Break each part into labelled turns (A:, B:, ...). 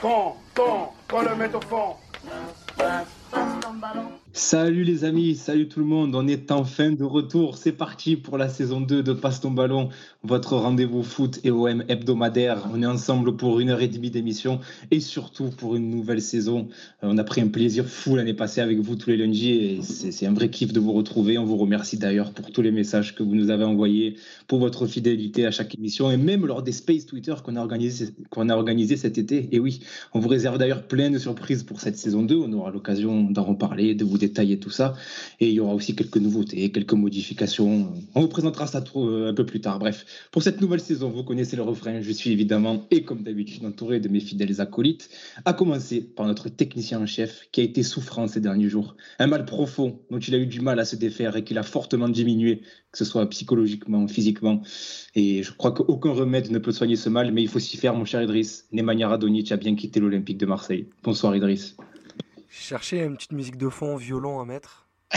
A: Quand, quand, quand le mettre au fond.
B: Salut les amis, salut tout le monde, on est enfin de retour, c'est parti pour la saison 2 de Passe ton ballon, votre rendez-vous foot et OM hebdomadaire. On est ensemble pour une heure et demie d'émission et surtout pour une nouvelle saison. Euh, on a pris un plaisir fou l'année passée avec vous tous les lundis et c'est un vrai kiff de vous retrouver. On vous remercie d'ailleurs pour tous les messages que vous nous avez envoyés, pour votre fidélité à chaque émission et même lors des Space Twitter qu'on a organisé a organisé cet été. Et oui, on vous réserve d'ailleurs plein de surprises pour cette saison 2. On aura l'occasion d'en reparler, de vous détailler tout ça. Et il y aura aussi quelques nouveautés, quelques modifications. On vous présentera ça un peu plus tard. Bref, pour cette nouvelle saison, vous connaissez le refrain. Je suis évidemment, et comme d'habitude, entouré de mes fidèles acolytes, à commencer par notre technicien en chef qui a été souffrant ces derniers jours. Un mal profond dont il a eu du mal à se défaire et qu'il a fortement diminué, que ce soit psychologiquement, physiquement. Et je crois qu'aucun remède ne peut soigner ce mal, mais il faut s'y faire, mon cher Idriss. Nemanja Radonic a bien quitté l'Olympique de Marseille. Bonsoir Idriss.
C: J'ai cherché une petite musique de fond, violon à mettre.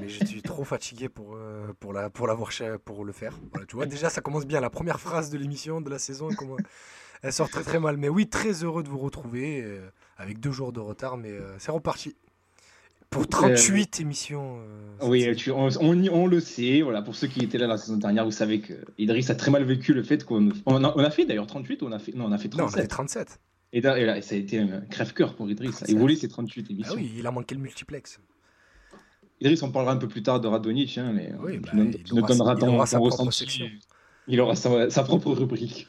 C: mais je suis trop fatigué pour, euh, pour, la, pour, l'avoir, pour le faire. tu vois, déjà, ça commence bien. La première phrase de l'émission, de la saison, elle sort très très mal. Mais oui, très heureux de vous retrouver euh, avec deux jours de retard, mais euh, c'est reparti. Pour 38 émissions.
B: oui, on, on, le sait. Voilà, pour ceux qui étaient là la saison dernière, vous savez que Idriss a très mal vécu le fait qu'on on a, fait d'ailleurs 38 on a fait, non, on a fait 37. Non, on a fait
C: 37.
B: Et, là, ça a été un crève-cœur pour Idriss. Il voulait ses 38 émissions.
C: Ah oui, il a manqué le multiplex.
B: Idriss, on parlera un peu plus tard de Radonic, hein, mais
C: oui, bah, il, aura, donnera propre section.
B: Il aura sa, propre rubrique.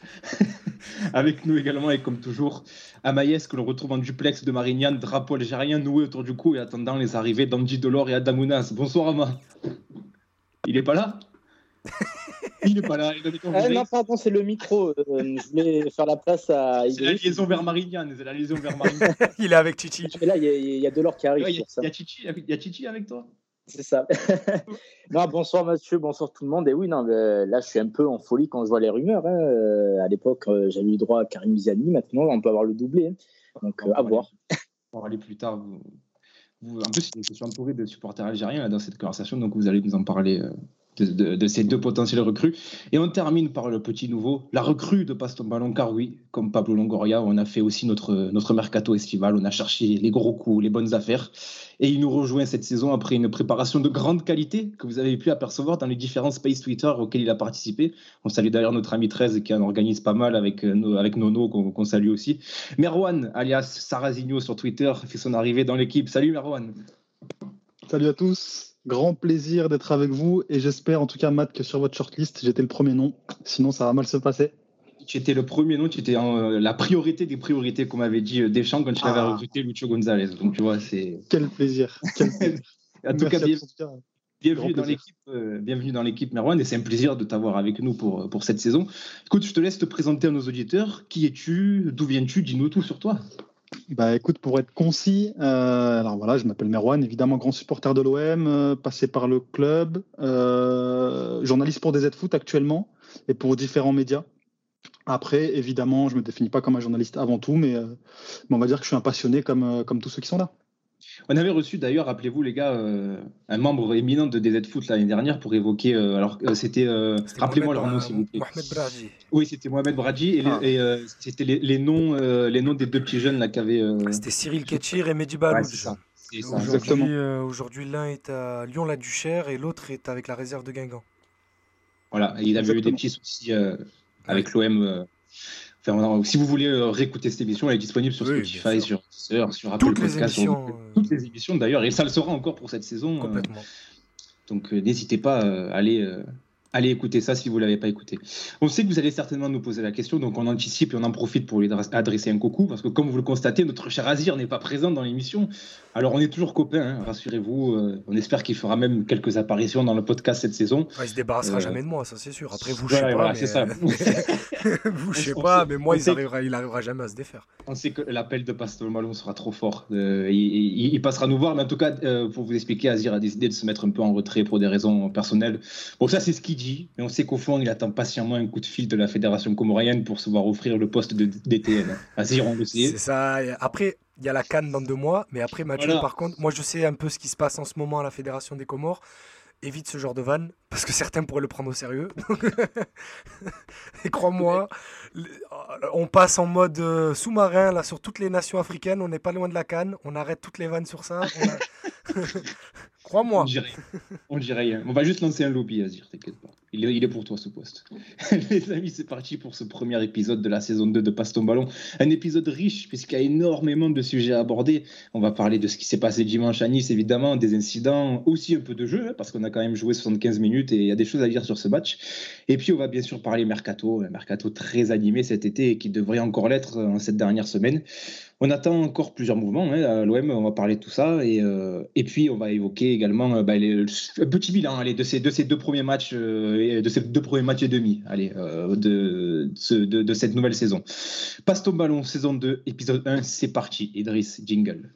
B: avec nous également, et comme toujours, Amaïs, que l'on retrouve en duplex de Marignane, drapeau algérien noué autour du cou et attendant les arrivées d'Andy Delors et Adamounas. Bonsoir Ama. Il est pas là?
D: il n'est pas là. Il ah, non, pardon, c'est le micro. Euh, je voulais faire la place à.
B: C'est la liaison vers Marignane. C'est la liaison vers Marignane.
C: il est avec Chichi.
D: Et là, il y, a, Delors qui arrive.
B: Il y, a y Chichi avec toi?
D: C'est ça. non, bonsoir Mathieu, bonsoir tout le monde. Et oui, non, là, je suis un peu en folie quand je vois les rumeurs. Hein. Euh, à l'époque, euh, j'avais eu droit à Karim Ziani. Maintenant, on peut avoir le doublé. Hein. Donc, à voir.
B: On va aller plus tard. Vous, en plus, je suis entouré de supporters algériens dans cette conversation, donc vous allez nous en parler de, ces deux potentiels recrues. Et on termine par le petit nouveau, la recrue de Paston Ballon, car oui, comme Pablo Longoria, on a fait aussi notre, notre mercato estival, on a cherché les gros coups, les bonnes affaires. Et il nous rejoint cette saison après une préparation de grande qualité que vous avez pu apercevoir dans les différents Space Twitter auxquels il a participé. On salue d'ailleurs notre ami 13 qui en organise pas mal avec, euh, avec Nono, qu'on salue aussi. Merwan, alias Sarazino sur Twitter, fait son arrivée dans l'équipe. Salut Merwan.
E: Salut à tous. Grand plaisir d'être avec vous et j'espère en tout cas Matt que sur votre shortlist j'étais le premier nom, sinon ça va mal se passer.
B: Tu étais le premier nom, tu étais euh, la priorité des priorités comme avait dit euh, Deschamps quand il avait ah. recruté Lucho Gonzalez. Donc tu vois, c'est.
E: Quel plaisir.
B: en tout cas, bienvenue, dans l'équipe, euh, bienvenue dans l'équipe Merwan et c'est un plaisir de t'avoir avec nous pour, pour cette saison. Écoute, je te laisse te présenter à nos auditeurs. Qui es-tu? D'où viens-tu? Dis-nous tout sur toi.
E: Bah écoute, pour être concis, euh, alors voilà, je m'appelle Merwan, évidemment grand supporter de l'OM, euh, passé par le club, euh, journaliste pour DZ Foot actuellement et pour différents médias. Après, évidemment, je me définis pas comme un journaliste avant tout, mais, mais on va dire que je suis un passionné comme, comme tous ceux qui sont là.
B: On avait reçu d'ailleurs, rappelez-vous les gars, euh, un membre éminent de DZ Foot l'année dernière pour évoquer. Euh, alors euh, c'était, rappelez-moi leur nom s'il vous plaît.
C: Mohamed Bradji.
B: Oui, c'était Mohamed Bradji et, ah. c'était les, noms, les noms des deux petits jeunes là qu'avaient.
C: C'était Cyril Ketchir et Mehdi Balouch. aujourd'hui, aujourd'hui, l'un est à Lyon-la-Duchère et l'autre est avec la réserve de Guingamp.
B: Voilà, il avait eu des petits soucis avec l'OM si vous voulez euh, réécouter cette émission, elle est disponible sur Spotify, sur sur, Apple
C: toutes les émissions,
B: euh, toutes les émissions d'ailleurs, et ça le sera encore pour cette saison.
C: Euh. Complètement.
B: donc n'hésitez pas à aller Allez écouter ça si vous ne l'avez pas écouté. On sait que vous allez certainement nous poser la question, donc on anticipe et on en profite pour lui adresser un coucou, parce que comme vous le constatez, notre cher Azir n'est pas présent dans l'émission. Alors on est toujours copains, hein, rassurez-vous. Euh, on espère qu'il fera même quelques apparitions dans le podcast cette saison.
C: il se débarrassera euh, jamais de moi, ça c'est sûr. Après vous, je sais pas. ça. vous, je sais pas, mais moi il arrivera, il arrivera jamais à se défaire.
B: On sait que l'appel de Pasteur Malon sera trop fort. Euh, il, passera nous voir, mais en tout cas, pour vous expliquer, Azir a décidé de se mettre un peu en retrait pour des raisons personnelles. Bon, ça c'est ce qu'il mais on sait qu'au fond, il attend patiemment un coup de fil de la fédération comorienne pour se voir offrir le poste de DTN. Vas-y, on le sait.
C: C'est ça. Après, il y a la canne dans deux mois, mais après, Mathieu, par contre, moi, je sais un peu ce qui se passe en ce moment à la fédération des Comores. Évite ce genre de vanne, parce que certains pourraient le prendre au sérieux. Et crois-moi, on passe en mode euh, sous-marin là sur toutes les nations africaines. On n'est pas loin de la canne. On arrête toutes les vannes sur ça. Crois-moi.
B: On dirait rien. On va juste lancer un lobby dire, t'inquiète pas. Il est, il est, pour toi ce poste. Les amis, c'est parti pour ce premier épisode de la saison 2 de Passe ton ballon. Un épisode riche puisqu'il y a énormément de sujets à aborder. On va parler de ce qui s'est passé dimanche à Nice, évidemment, des incidents, aussi un peu de jeu, hein, parce qu'on a quand même joué 75 minutes et il y a des choses à dire sur ce match. Et puis on va bien sûr parler mercato, un mercato très animé cet été et qui devrait encore l'être en cette dernière semaine. On attend encore plusieurs mouvements hein, à l'OM, on va parler de tout ça. Et, euh, puis, on va évoquer également euh, bah, un petit bilan de, ces, de ces deux premiers matchs, euh, de ces deux premiers matchs et demi de, cette nouvelle saison. Passe ton ballon, saison 2, épisode 1, c'est parti. Idriss, jingle.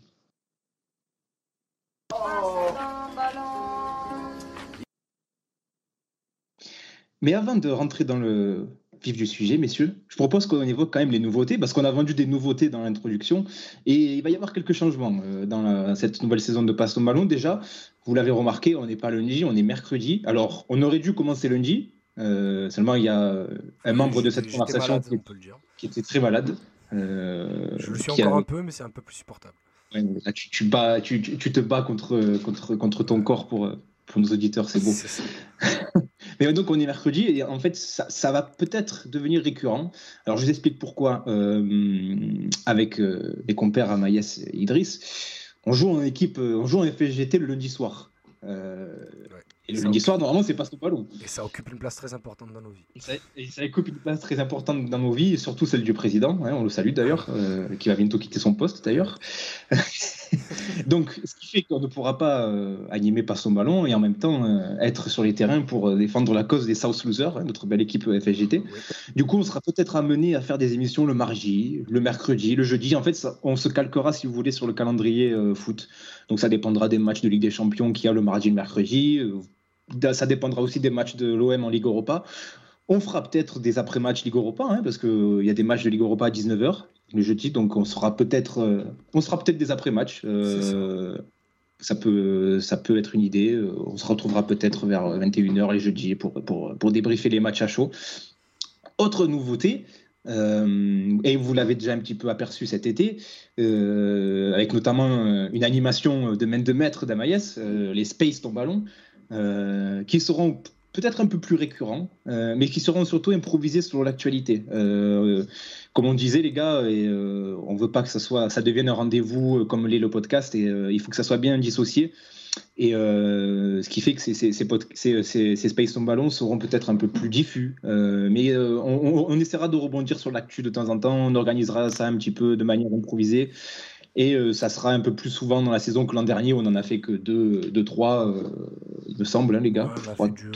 B: Mais avant de rentrer dans le vif du sujet, messieurs, je propose qu'on évoque quand même les nouveautés, parce qu'on a vendu des nouveautés dans l'introduction, et il va y avoir quelques changements euh, dans la, cette nouvelle saison de Passe ton ballon. Déjà, vous l'avez remarqué, on n'est pas lundi, on est mercredi. Alors, on aurait dû commencer lundi, euh, seulement il y a un membre de cette conversation
C: malade,
B: qui, qui, était très malade.
C: Euh, je le suis encore a... un peu, mais c'est un peu plus supportable.
B: Ouais, là, tu, tu, bats, tu, tu, te bats contre, contre, contre ton corps pour, pour nos auditeurs, c'est beau. Mais donc on est mercredi et en fait ça, ça va peut-être devenir récurrent. Alors je vous explique pourquoi euh, avec euh, mes compères Amaïs et Idriss. On joue en équipe, on joue en FGT le lundi soir. Euh, ouais. Et le lundi soir, normalement, c'est pas ton ballon.
C: Et ça occupe une place très importante dans nos vies.
B: Et ça, et ça, occupe une place très importante dans nos vies, et surtout celle du président, hein, on le salue d'ailleurs, euh, qui va bientôt quitter son poste d'ailleurs. Donc, ce qui fait qu'on ne pourra pas euh, animer par son ballon et en même temps euh, être sur les terrains pour défendre la cause des South Losers, hein, notre belle équipe FSGT. Oui. Du coup, on sera peut-être amené à faire des émissions le mardi, le mercredi, le jeudi. En fait, ça, on se calquera, si vous voulez, sur le calendrier foot. Donc, ça dépendra des matchs de Ligue des Champions qu'il y a le mardi et le mercredi ça dépendra aussi des matchs de l'OM en Ligue Europa. On fera peut-être des après-matchs Ligue Europa, hein, parce qu'il y a des matchs de Ligue Europa à 19h le jeudi, donc on sera peut-être euh, on sera peut-être des après-matchs. Euh, ça. ça. peut, ça peut être une idée. On se retrouvera peut-être vers 21h les jeudis pour, pour, pour débriefer les matchs à chaud. Autre nouveauté, euh, et vous l'avez déjà un petit peu aperçu cet été, euh, avec notamment une animation de main de maître d'Amaïs, euh, les Space ton ballon. Euh, qui seront peut-être un peu plus récurrents, euh, mais qui seront surtout improvisés sur l'actualité. Euh, comme on disait, les gars, et, euh, on veut pas que ça, soit, ça devienne un rendez-vous comme l'est le podcast, et il faut que ça soit bien dissocié. Et ce qui fait que ces, ces, ces, ces Space on Ballon seront peut-être un peu plus diffus. mais on, on, essaiera de rebondir sur l'actu de temps en temps, on organisera ça un petit peu de manière improvisée. Et euh, ça sera un peu plus souvent dans la saison que l'an dernier, où on en a fait que 2-3, deux, deux, trois, euh, il me semble, hein, les gars.
C: Ouais, on, a
B: 3,
C: dû,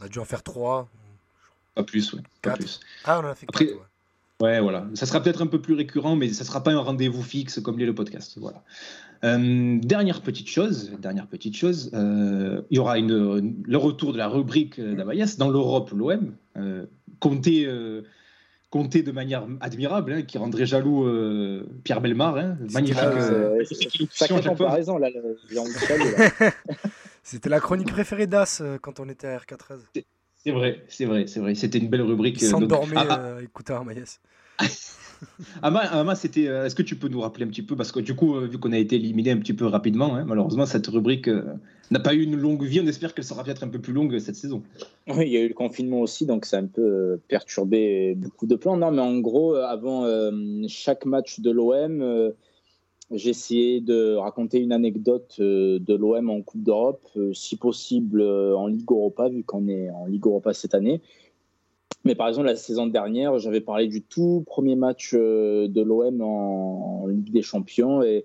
C: on, a dû, en faire 3.
B: Pas plus, ouais.
C: Pas
B: plus.
C: Ah, on en a fait 4, ouais.
B: Ouais, voilà. Ça sera peut-être un peu plus récurrent, mais ça ne sera pas un rendez-vous fixe comme l'est le podcast. Voilà. Euh, dernière petite chose, dernière petite chose, euh, il y aura une, une, le retour de la rubrique d'Amaïs dans l'Europe, l'OM. Euh, comptez compté de manière admirable, hein, qui rendrait jaloux euh, Pierre Belmar. Hein, magnifique.
D: Euh, Sacrée comparaison, là,
C: C'était la chronique préférée d'As euh, quand on était à RK13.
B: C'est vrai, c'est vrai, c'est vrai. C'était une belle rubrique.
C: Il s'endormait donc... ah, ah. écoutant Armaïs.
B: Ama, Ama c'était. Est-ce que tu peux nous rappeler un petit peu Parce que du coup, vu qu'on a été éliminé un petit peu rapidement, hein, malheureusement, cette rubrique euh, n'a pas eu une longue vie. On espère qu'elle sera peut-être un peu plus longue cette saison.
D: Oui, il y a eu le confinement aussi, donc ça a un peu perturbé beaucoup de plans. Non, mais en gros, avant euh, chaque match de l'OM, euh, essayé de raconter une anecdote euh, de l'OM en Coupe d'Europe, si possible en Ligue Europa, vu qu'on est en Ligue Europa cette année. Mais par exemple, la saison dernière, j'avais parlé du tout premier match de l'OM en, en, Ligue des Champions et,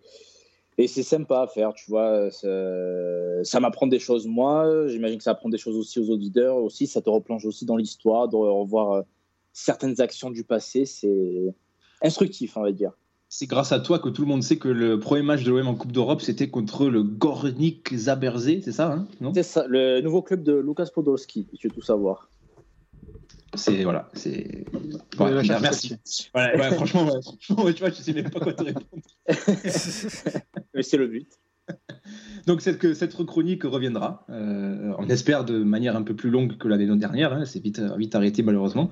D: et c'est sympa à faire, tu vois. Ça, m'apprend des choses, moi. J'imagine que ça apprend des choses aussi aux auditeurs. Aussi, ça te replonge aussi dans l'histoire, de revoir certaines actions du passé. C'est instructif, on va dire.
B: C'est grâce à toi que tout le monde sait que le premier match de l'OM en Coupe d'Europe, c'était contre le Gornik Zaberzé, c'est ça, hein?
D: C'est ça, le nouveau club de Lukas Podolski, tu veux tout savoir
B: c'est voilà c'est ouais, ouais, merci ouais, franchement, franchement tu vois je sais même pas quoi te répondre
D: mais c'est le but
B: Donc cette, cette chronique reviendra, euh, on espère de manière un peu plus longue que l'année dernière, hein, c'est vite, vite arrêté malheureusement.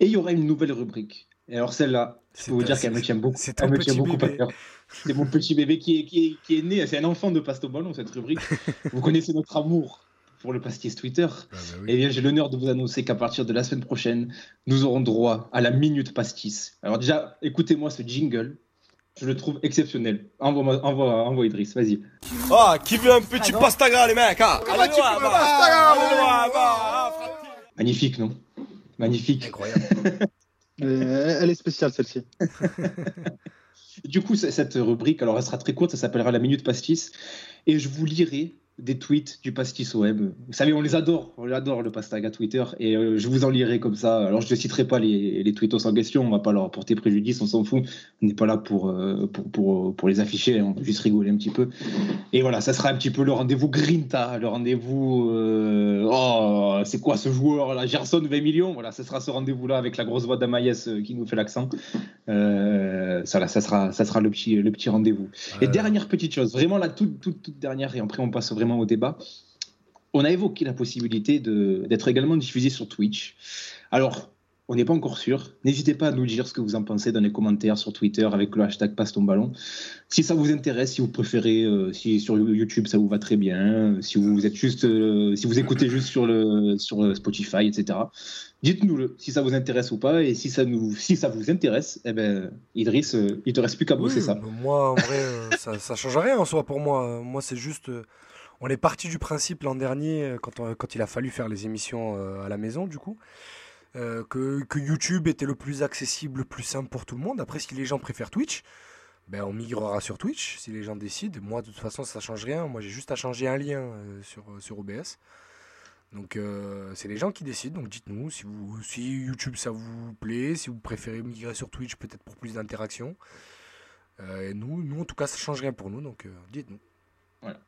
B: Et il y aura une nouvelle rubrique. Et alors celle-là, je peux vous dire qu'elle me tient beaucoup,
C: c'est
B: me tient beaucoup à
C: bébé.
B: cœur. C'est mon petit bébé qui est, qui est, qui est né, c'est un enfant de Pasto Ballon cette rubrique. vous connaissez notre amour pour le pastis Twitter.
C: Ah bah oui.
B: Eh bien, j'ai l'honneur de vous annoncer qu'à partir de la semaine prochaine, nous aurons droit à la minute pastis. Alors déjà, écoutez-moi ce jingle. Je le trouve exceptionnel. Envoie, envoie, envoie Idriss, vas-y.
F: Ah, qui veut un petit pastaga, les mecs hein Allez, loin, va, allez, loin, va, ah, frère.
B: Magnifique, non Magnifique.
C: Incroyable.
E: Euh, Elle est spéciale celle-ci.
B: Du coup, cette rubrique, alors elle sera très courte, ça s'appellera la minute pastis. Et je vous lirai des tweets du pastis web. Vous savez, on les adore, on les adore le pastaga Twitter. Et euh, je vous en lirai comme ça. Alors, je ne citerai pas les, les tweetos en question, on va pas leur porter préjudice, on s'en fout. On n'est pas là pour, euh, pour, pour, pour les afficher, on peut juste rigoler un petit peu. Et voilà, ça sera un petit peu le rendez-vous Grinta, le rendez-vous. euh, oh, c'est quoi ce joueur là? Gerson 20 millions Voilà, ce sera ce rendez-vous-là avec la grosse voix d'Amaïs euh, qui nous fait l'accent. Euh, ça, là, ça sera, ça sera le petit, le petit rendez-vous. Et
C: Euh,
B: dernière petite chose, vraiment la toute, toute, toute dernière, et après on passe vraiment au débat. On a évoqué la possibilité d'être également diffusé sur Twitch. Alors, on n'est pas encore sûr. N'hésitez pas à nous dire ce que vous en pensez dans les commentaires sur Twitter avec le hashtag passe ton ballon. Si ça vous intéresse, si vous préférez, euh, si sur YouTube ça vous va très bien, si vous êtes juste, euh, si vous écoutez juste sur le sur Spotify, etc. Dites-nous-le si ça vous intéresse ou pas, et si ça nous, si ça vous intéresse, eh ben Idriss, euh, il te reste plus qu'à bosser
C: oui,
B: ça.
C: Moi, en vrai, ça, ça change rien en soi pour moi. Moi, c'est juste. On est parti du principe l'an dernier, euh, quand, il a fallu faire les émissions euh, à la maison, du coup, euh, que, YouTube était le plus accessible, le plus simple pour tout le monde. Après, si les gens préfèrent Twitch, ben, on migrera sur Twitch si les gens décident. Moi, de toute façon, ça change rien. Moi, j'ai juste à changer un lien sur, OBS. Donc, c'est les gens qui décident. Donc, dites-nous si, YouTube ça vous plaît, si vous préférez migrer sur Twitch, peut-être pour plus d'interaction. Et nous, nous, en tout cas, ça change rien pour nous. Donc, dites-nous.
B: Voilà.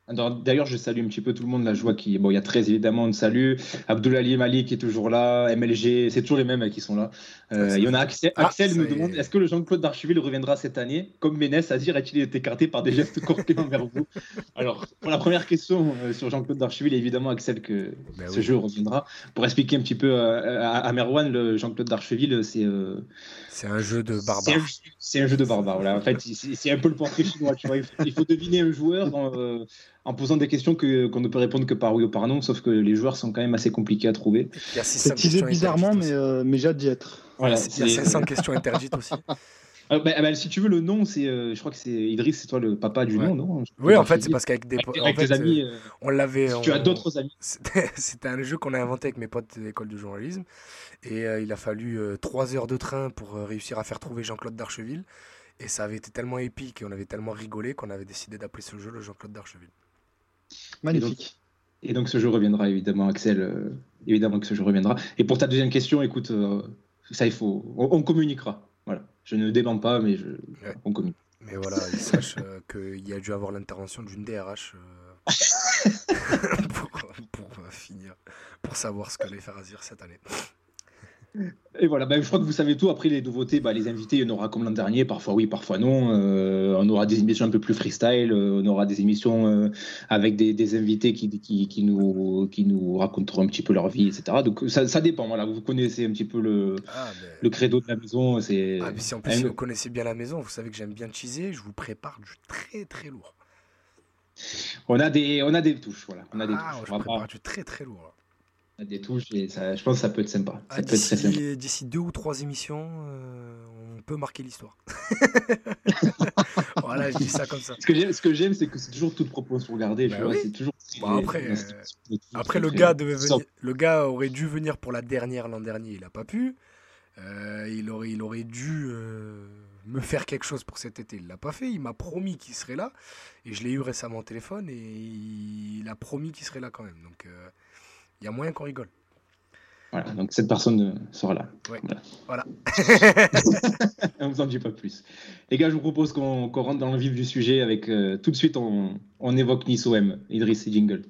B: D'ailleurs, je salue un petit peu tout le monde. Là, je vois qu'il bon, il y a 13 évidemment, on salue. Abdoulaye Mali qui est toujours là. MLG, c'est toujours les mêmes euh, qui sont là. Euh,
C: Ah,
B: il y en a Axel,
C: Ah,
B: Axel nous demande est-ce que le Jean-Claude Darcheville reviendra cette année? Comme Ménès, dire a-t-il été écarté par des gestes cortés envers vous? Alors, pour la première question euh, sur Jean-Claude Darcheville, évidemment, Axel, que
C: Ben
B: ce
C: oui.
B: jeu reviendra. Pour expliquer un petit peu euh, à, à Merwan, le Jean-Claude Darcheville, c'est. euh,
C: C'est un jeu de barbare.
B: c'est un jeu de barbare. Voilà. En fait, c'est un peu le portrait chinois. Tu vois. Il, faut, il faut deviner un joueur en posant des questions que- qu'on ne peut répondre que par oui ou par non, sauf que les joueurs sont quand même assez compliqués à trouver.
C: Il y a 600
E: C'est teasé
C: questions
E: bizarrement,
C: interdites
E: mais, euh, mais j'ai hâte d'y être.
B: Voilà.
C: Il y a
B: c'est-
C: 500 questions interdites aussi.
B: Ah, bah, bah, si tu veux, le nom, c'est, euh, je crois que c'est Idriss, c'est toi le papa du
C: Ouais.
B: nom, non?
C: Oui, en fait, c'est parce qu'avec des
B: Avec,
C: po-
B: avec
C: en fait,
B: amis,
C: euh,
B: euh,
C: on l'avait.
B: si tu as d'autres amis.
C: C'était un jeu qu'on a inventé avec mes potes de l'école de journalisme. Et euh, il a fallu euh, trois heures de train pour euh, réussir à faire trouver Jean-Claude Darcheville. Et ça avait été tellement épique et on avait tellement rigolé qu'on avait décidé d'appeler ce jeu le Jean-Claude Darcheville.
E: Magnifique.
B: Et donc ce jeu reviendra évidemment, Axel. euh, évidemment que ce jeu reviendra. Et pour ta deuxième question, écoute, euh, ça il faut, on, on communiquera. Voilà. Je ne dément pas, mais je, on communique.
C: Mais voilà, il sache euh, qu'il y a dû avoir l'intervention d'une DRH euh, pour, pour, euh, finir, pour savoir ce qu'allait faire Azir cette année.
B: Et voilà, bah, je crois que vous savez tout. Après les nouveautés, bah, les invités, il y en aura comme l'an dernier, parfois oui, parfois non. Euh, on aura des émissions un peu plus freestyle, euh, on aura des émissions euh, avec des, des invités qui, qui, qui nous, qui nous raconteront un petit peu leur vie, etc. Donc ça, ça dépend. Voilà, vous connaissez un petit peu le,
C: Ah, ben,
B: le credo de la maison. C'est
C: ah, si en plus
B: un-
C: si vous connaissez bien la maison, vous savez que j'aime bien cheeser, je vous prépare du très très lourd.
B: on a des, on a des touches. Voilà, on a des
C: Ah,
B: touches.
C: je prépare du très très lourd.
B: A des touches et ça, je pense que ça peut être sympa. Ça
C: Ah,
B: peut être très sympa.
C: D'ici deux ou trois émissions, euh, on peut marquer l'histoire. voilà, je dis ça comme ça.
B: Ce que j'aime, c'est que c'est toujours toute proportion gardée.
C: Bah oui.
B: c'est toujours.
C: Bah, après,
B: c'est-
C: Après, le gars, devait venir, le gars aurait dû venir pour la dernière l'an dernier, il n'a pas pu. Euh, il, aurait, il aurait dû euh, me faire quelque chose pour cet été, il l'a pas fait. Il m'a promis qu'il serait là. Et je l'ai eu récemment au téléphone et il a promis qu'il serait là quand même. Donc euh, il y a moyen qu'on rigole.
B: Voilà, donc cette personne euh, sera là.
C: Ouais.
B: Voilà.
C: Voilà.
B: On vous en dit pas plus. Les gars, je vous propose qu'on rentre dans le vif du sujet avec euh, tout de suite on, on évoque Nice OM. Idriss et Jingle.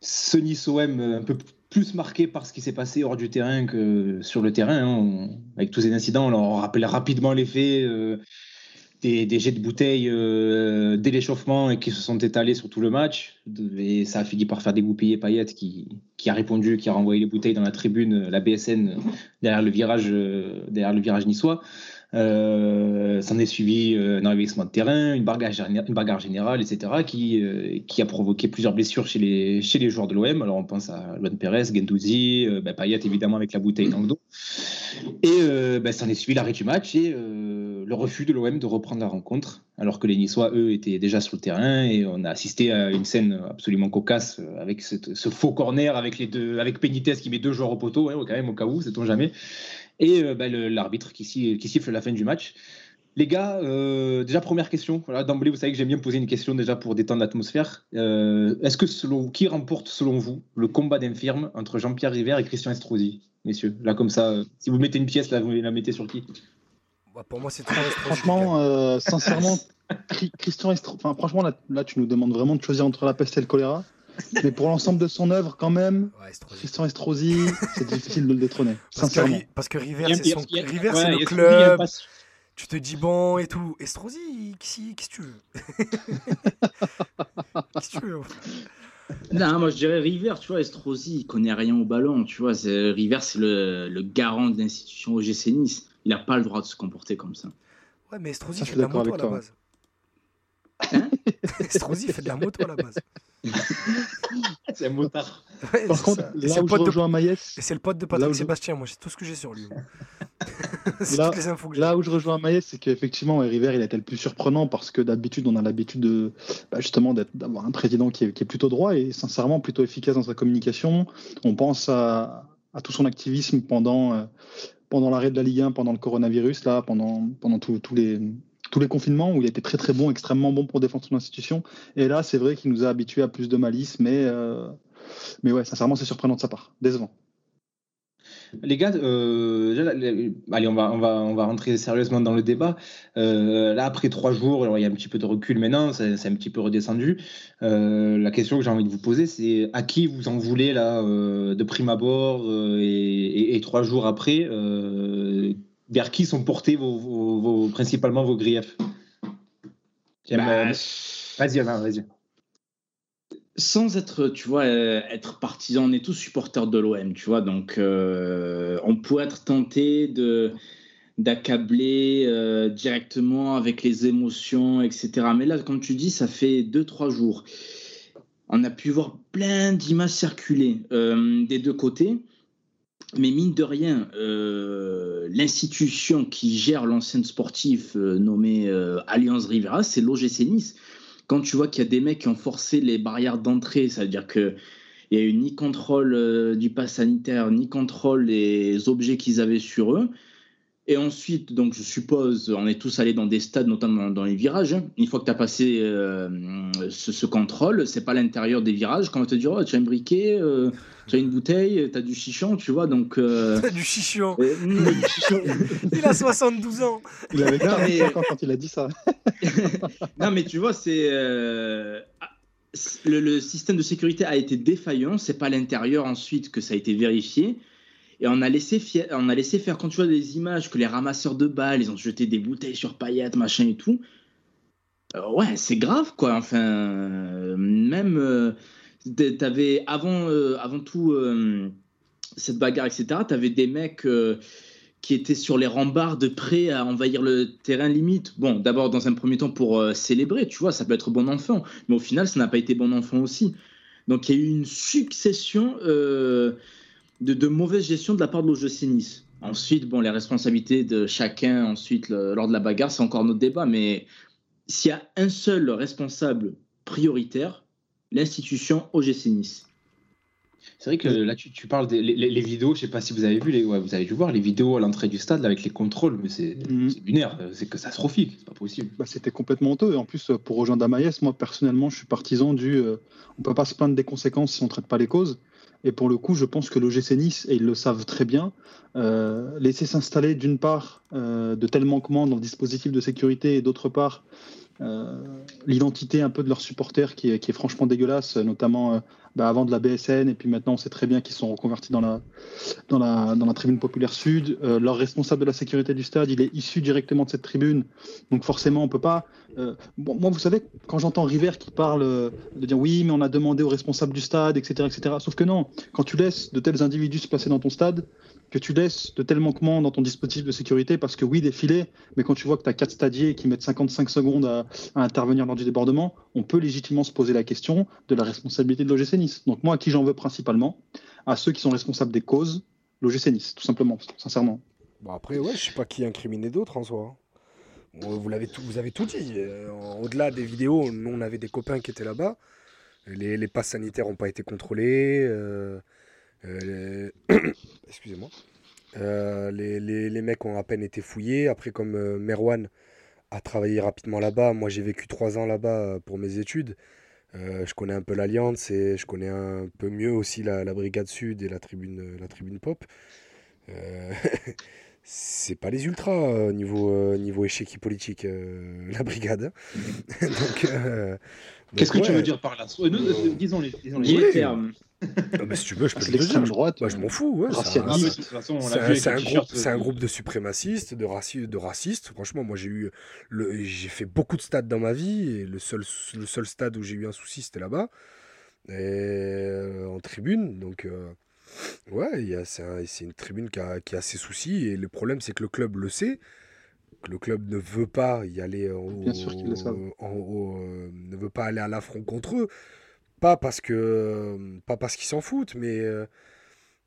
B: Ce Nice OM euh, un peu plus marqué par ce qui s'est passé hors du terrain que sur le terrain. hein. avec tous ces incidents, on leur rappelle rapidement les faits. euh, des, jets de bouteilles euh, dès l'échauffement et qui se sont étalés sur tout le match. Et ça a fini par faire dégoupiller Payet qui, qui a répondu, qui a renvoyé les bouteilles dans la tribune, la BSN, derrière le virage, euh, derrière le virage niçois. Euh, S'en est suivi euh, un envahissement de terrain, une bagarre, générale, etc., qui, euh, qui a provoqué plusieurs blessures chez les, joueurs de l'OM. Alors on pense à Luan Perez, Gendouzi, euh, ben, Payet évidemment avec la bouteille dans le dos. Et ben, s'en est suivi l'arrêt du match et le refus de l'OM de reprendre la rencontre, alors que les Niçois, eux, étaient déjà sur le terrain et on a assisté à une scène absolument cocasse avec ce faux corner avec, les qui met deux joueurs au poteau, quand même, au cas où, sait-on jamais. Et euh, le- l'arbitre qui, si- qui siffle la fin du match. Les gars, euh, déjà première question. Voilà, D'emblée, vous savez que j'aime bien poser une question déjà pour détendre l'atmosphère. Euh, Est-ce que selon qui remporte selon vous le combat d'infirme entre Jean-Pierre River et Christian Estrosi, messieurs? Là comme ça, euh, si vous mettez une pièce, là vous la mettez sur qui?
C: Bah, pour moi, c'est Estrosi,
E: Franchement, euh, sincèrement, Christian Estro... enfin, franchement, là, là, tu nous demandes vraiment de choisir entre la peste et le choléra. Mais pour l'ensemble de son œuvre, quand même,
C: Ouais, Estrosi.
E: Christian Estrosi, c'est difficile de le détrôner.
C: Parce que,
E: Sincèrement.
C: Ri- parce que River, c'est son...
B: ouais,
C: le club. Tu te dis bon et tout. Estrosi, qui qu'est-ce que tu veux? Qu'est-ce que tu veux
G: Non, moi je dirais River, tu vois, Estrosi, il connaît rien au ballon, tu vois. River, c'est le, le garant de l'institution OGC Nice. Il n'a pas le droit de se comporter comme ça.
C: Ouais, mais Estrosi
E: Ça, je
C: fait
E: suis
C: de la
E: d'accord
C: moto à
E: avec
C: la
E: toi.
C: base. Estrosi fait de la moto à la base.
B: C'est un motard.
C: Ouais,
E: Par contre,
C: ça.
E: Là
C: c'est
E: où
C: le
E: je
C: pote de-
E: rejoins Maïs,
C: Et c'est le pote de Patrick
E: je-
C: Sébastien, moi, c'est tout ce que j'ai sur lui.
E: Là-
C: les infos que.
E: Là où je rejoins Maïs, c'est qu'effectivement, River, il a été le plus surprenant parce que d'habitude, on a l'habitude de bah, justement d'avoir un président qui est, qui est plutôt droit et sincèrement plutôt efficace dans sa communication. On pense à, à tout son activisme pendant, euh, pendant l'arrêt de la Ligue 1, pendant le coronavirus, là, pendant, pendant tous les, tous les confinements où il était très très bon, extrêmement bon pour défendre son institution. Et là, c'est vrai qu'il nous a habitués à plus de malice, mais, euh, mais ouais, sincèrement, c'est surprenant de sa part, décevant.
B: Les gars, euh, allez, on va, on, va, on va rentrer sérieusement dans le débat. Euh, là, après trois jours, il y a un petit peu de recul maintenant, c'est un petit peu redescendu. La question que j'ai envie de vous poser, c'est à qui vous en voulez là, de prime abord et, trois jours après Vers qui sont portés vos, vos- vos- principalement vos griefs
G: Bah,
B: euh, Vas-y, vas-y.
G: sans être, tu vois, euh, être partisan, on est tous supporters de l'OM, tu vois, donc euh, on pourrait être tenté de d'accabler euh, directement avec les émotions, etc. Mais là, comme tu dis, ça fait deux, trois jours. On a pu voir plein d'images circuler des deux côtés. Mais mine de rien, euh, l'institution qui gère l'enceinte sportive euh, nommée euh, Alliance Rivera, c'est l'OGC Nice quand tu vois qu'il y a des mecs qui ont forcé les barrières d'entrée, ça veut dire que il y a eu ni contrôle du pass sanitaire, ni contrôle des objets qu'ils avaient sur eux. Et ensuite, donc je suppose, on est tous allés dans des stades, notamment dans les virages. hein. Une fois que tu as passé euh, ce, ce contrôle, c'est pas l'intérieur des virages. Quand on te dit, oh, tu as un briquet, euh, tu as une bouteille, tu as du chichon, tu vois. Donc. euh,
C: du chichon.
G: euh,
C: Il a 72 ans.
E: Il avait
G: Non, mais-
E: 45 ans quand il a dit ça.
G: non, mais tu vois, c'est. euh, ah, c'est- Le, le système de sécurité a été défaillant. C'est pas à l'intérieur ensuite que ça a été vérifié. Et on a, laissé on a laissé faire, quand tu vois des images que les ramasseurs de balles, ils ont jeté des bouteilles sur paillettes, machin et tout. Euh, ouais, c'est grave, quoi. Enfin, euh, même. euh, t'avais, avant, avant tout, cette bagarre, etc., t'avais des mecs. qui étaient sur les rambardes prêts à envahir le terrain limite. Bon, d'abord dans un premier temps pour célébrer, tu vois, ça peut être bon enfant, mais au final, ça n'a pas été bon enfant aussi. Donc il y a eu une succession de, de mauvaise gestion de la part de l'OGC Nice. Ensuite, bon, les responsabilités de chacun, ensuite, le- lors de la bagarre, c'est encore notre débat, mais s'il y a un seul responsable prioritaire, l'institution OGC Nice.
B: C'est vrai que là, tu, tu parles des les, vidéos, je sais pas si vous avez vu, les, ouais, vous avez dû voir les vidéos à l'entrée du stade là, avec les contrôles, mais c'est c'est lunaire, c'est catastrophique, c'est pas possible.
E: Bah, c'était complètement honteux. Et en plus, pour rejoindre Amaïs, moi personnellement, je suis partisan du. euh, on peut pas se plaindre des conséquences si on traite pas les causes. Et pour le coup, je pense que l'OGC Nice, et ils le savent très bien, euh, laisser s'installer d'une part euh, de tels manquements dans le dispositif de sécurité et d'autre part euh, l'identité un peu de leurs supporters qui est, franchement dégueulasse, notamment bah, avant de la BSN, et puis maintenant on sait très bien qu'ils sont reconvertis dans la, dans la, dans la tribune populaire sud. Euh, leur responsable de la sécurité du stade, il est issu directement de cette tribune. Donc forcément, on peut pas. Euh, moi, vous savez, quand j'entends River qui parle euh, de dire oui, mais on a demandé aux responsables du stade, etc., etc. Sauf que non, quand tu laisses de tels individus se placer dans ton stade, que tu laisses de tels manquements dans ton dispositif de sécurité, parce que oui, défiler, mais quand tu vois que tu as quatre stadiers qui mettent 55 secondes à, intervenir lors du débordement, on peut légitimement se poser la question de la responsabilité de l'OGC Donc moi, à qui j'en veux principalement À ceux qui sont responsables des causes, l'OGC Nice, tout simplement, sincèrement.
C: Bon après, ouais, je sais pas qui incriminé d'autres en soi. Vous, l'avez tout, vous avez tout dit. Euh, Au-delà des vidéos, nous, on avait des copains qui étaient là-bas. Les, les passes sanitaires n'ont pas été contrôlés. Euh, euh, Excusez-moi. Les, les, les, mecs ont à peine été fouillés. Après, comme Merwan a travaillé rapidement là-bas, moi j'ai vécu trois ans là-bas pour mes études. Euh, je connais un peu l'Alliance et je connais un peu mieux aussi la, la Brigade Sud et la tribune, la tribune Pop. c'est pas les ultras niveau, niveau échec politique, la Brigade. Donc.
B: Qu'est-ce que tu veux dire par là? Nous, Disons les, disons les
C: oui. termes. Ah si tu veux, je peux le dire.
E: droite.
C: Bah, je m'en fous. Ouais, c'est un, un, groupe, un groupe de suprémacistes, de, raci de racistes. Franchement, moi, j'ai eu, j'ai fait beaucoup de stades dans ma vie et le seul, le seul stade où j'ai eu un souci, c'était là-bas, en tribune. Donc, euh, ouais, c'est un, une tribune qui a, qui a ses soucis et le problème, c'est que le club le sait que le club ne veut pas y aller au,
E: Bien sûr qu'ils le
C: au- euh, ne veut pas aller à l'affront contre eux. Pas parce que pas parce qu'ils s'en foutent, mais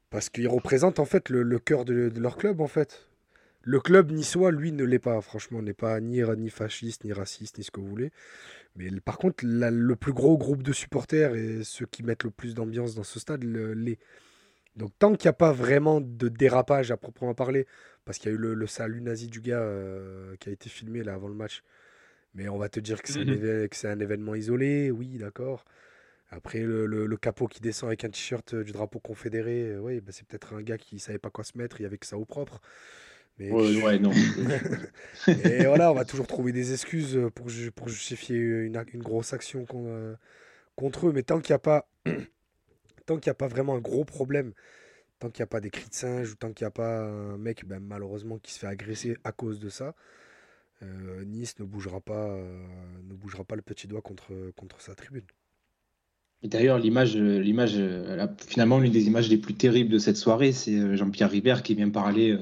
C: parce qu'ils représentent en fait le, le cœur de, de leur club en fait. Le club niçois, lui, ne l'est pas, franchement, n'est pas ni, ni fasciste, ni raciste, ni ce que vous voulez. Mais par contre, la- le plus gros groupe de supporters et ceux qui mettent le plus d'ambiance dans ce stade le- l'est. Donc tant qu'il n'y a pas vraiment de dérapage à proprement parler, parce qu'il y a eu le, le salut nazi du gars euh, qui a été filmé là avant le match, mais on va te dire que c'est un, éve- que c'est un événement isolé, oui, d'accord. Après, le, le- le capot qui descend avec un t-shirt euh, du drapeau confédéré, euh, oui, bah, c'est peut-être un gars qui savait pas quoi se mettre, il y avait que ça au propre. Mais
B: Ouais, ouais, non.
C: et voilà, on va toujours trouver des excuses pour, ju- pour justifier une, grosse action con- euh, contre eux. Mais tant qu'il n'y a pas, tant qu'il n'y a pas vraiment un gros problème, tant qu'il n'y a pas des cris de singe ou tant qu'il n'y a pas un mec, ben, malheureusement, qui se fait agresser à cause de ça, euh, Nice ne bougera pas, euh, ne bougera pas le petit doigt contre, contre sa tribune.
B: D'ailleurs, l'image, euh, l'image, euh, finalement, l'une des images les plus terribles de cette soirée, c'est euh, Jean-Pierre Ribert qui vient parler euh,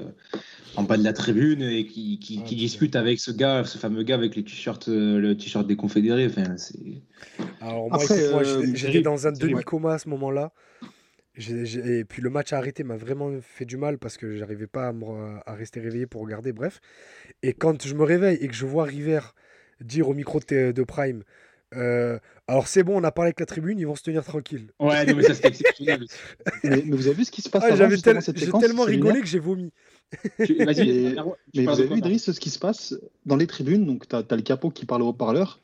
B: en bas de la tribune et qui, qui- qui
C: putain.
B: discute avec ce gars, ce fameux gars avec les t-shirts, le t-shirt des Confédérés. Enfin, c'est.
C: Alors moi,
E: Après,
C: écoute, moi,
E: euh,
C: j'étais- dans un demi-coma à ce moment-là. J'ai- j'ai- Et puis le match à arrêter m'a vraiment fait du mal parce que j'arrivais pas à, me- à rester réveillé pour regarder, bref. Et quand je me réveille et que je vois River dire au micro de, T- de Prime, euh, alors c'est bon, on a parlé avec la tribune, ils vont se tenir tranquilles.
B: Ouais, non, mais ça, c'était exceptionnel.
E: Mais, mais vous avez vu ce qui se passe
C: Ah, J'avais tel- tellement rigolé que j'ai vomi.
B: Tu- Vas-y,
E: Mais-
B: tu
E: Mais vous avez vu, Idriss, ce qui se passe dans les tribunes. Donc, tu as, le capot qui parle au haut-parleur.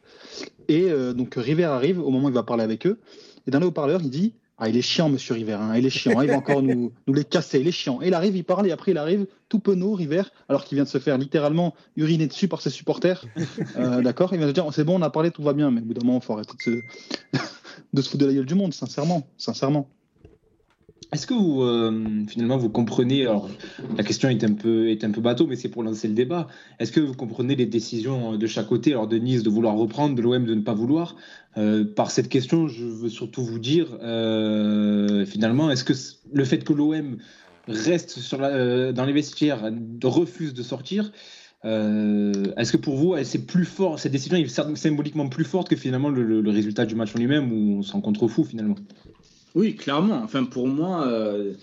E: Et euh, donc, River arrive au moment où il va parler avec eux. Et dans le haut-parleur, il dit Ah, il est chiant, monsieur River. hein, il est chiant. hein, il va encore nous, les casser. Il est chiant. Et il arrive, il parle. Et après, il arrive tout penaud, River, alors qu'il vient de se faire littéralement uriner dessus par ses supporters. Euh, D'accord Il vient de dire C'est bon, on a parlé, tout va bien. Mais au bout d'un moment, il faut arrêter de se, de se foutre de la gueule du monde, sincèrement. Sincèrement.
B: Est-ce que vous, euh, finalement, vous comprenez, alors la question est un peu, est bateau, mais c'est pour lancer le débat. Est-ce que vous comprenez les décisions de chaque côté, alors de Nice de vouloir reprendre, de l'OM de ne pas vouloir? Euh, Par cette question, je veux surtout vous dire, euh, finalement, est-ce que le fait que l'OM reste dans les vestiaires, refuse de sortir, est-ce que pour vous, c'est plus fort, cette décision est symboliquement plus forte que finalement le, le- le résultat du match en lui-même, où on s'en contrefou finalement?
D: Oui, clairement. Enfin, pour moi, euh,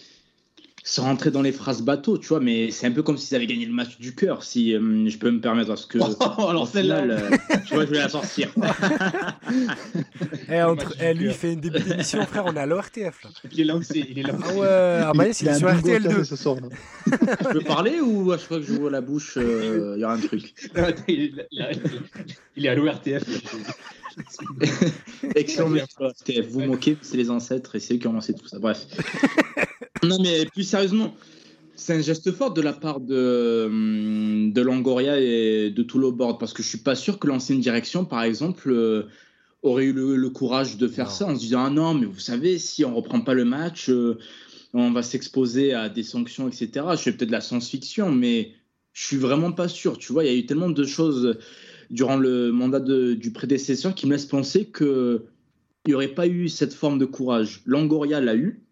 D: sans rentrer dans les phrases bateau, tu vois, mais c'est un peu comme s'ils avaient gagné le match du cœur, si euh, je peux me permettre. Parce que,
B: alors
D: au
B: celle-là,
D: euh, tu vois, je vais la sortir.
C: Eh, entre, eh, lui, il fait une début d'émission, frère, on est à l'ORTF là.
B: il est lancé, il est lancé.
C: Ah ouais, ah bah,
E: il,
C: il est sur
E: un bingo à
C: RTL2.
E: casser ce soir. là.
D: je peux parler ou à chaque fois que j'ouvre la bouche, euh, il y aura un truc?
B: Il est à l'ORTF.
D: Excellent. Vous moquez, c'est les ancêtres et c'est eux qui ont lancé tout ça. Bref. non, mais plus sérieusement, c'est un geste fort de la part de, de Longoria et de tout le board parce que je suis pas sûr que l'ancienne direction, par exemple, euh,
G: aurait eu le, courage de faire ça en se disant Ah non, mais vous savez, si on reprend pas le match, euh, on va s'exposer à des sanctions, etc. Je fais peut-être de la science-fiction, mais je suis vraiment pas sûr. Tu vois, il y a eu tellement de choses durant le mandat du prédécesseur qui me laissent penser qu'il n'y aurait pas eu cette forme de courage. Langoria l'a eu.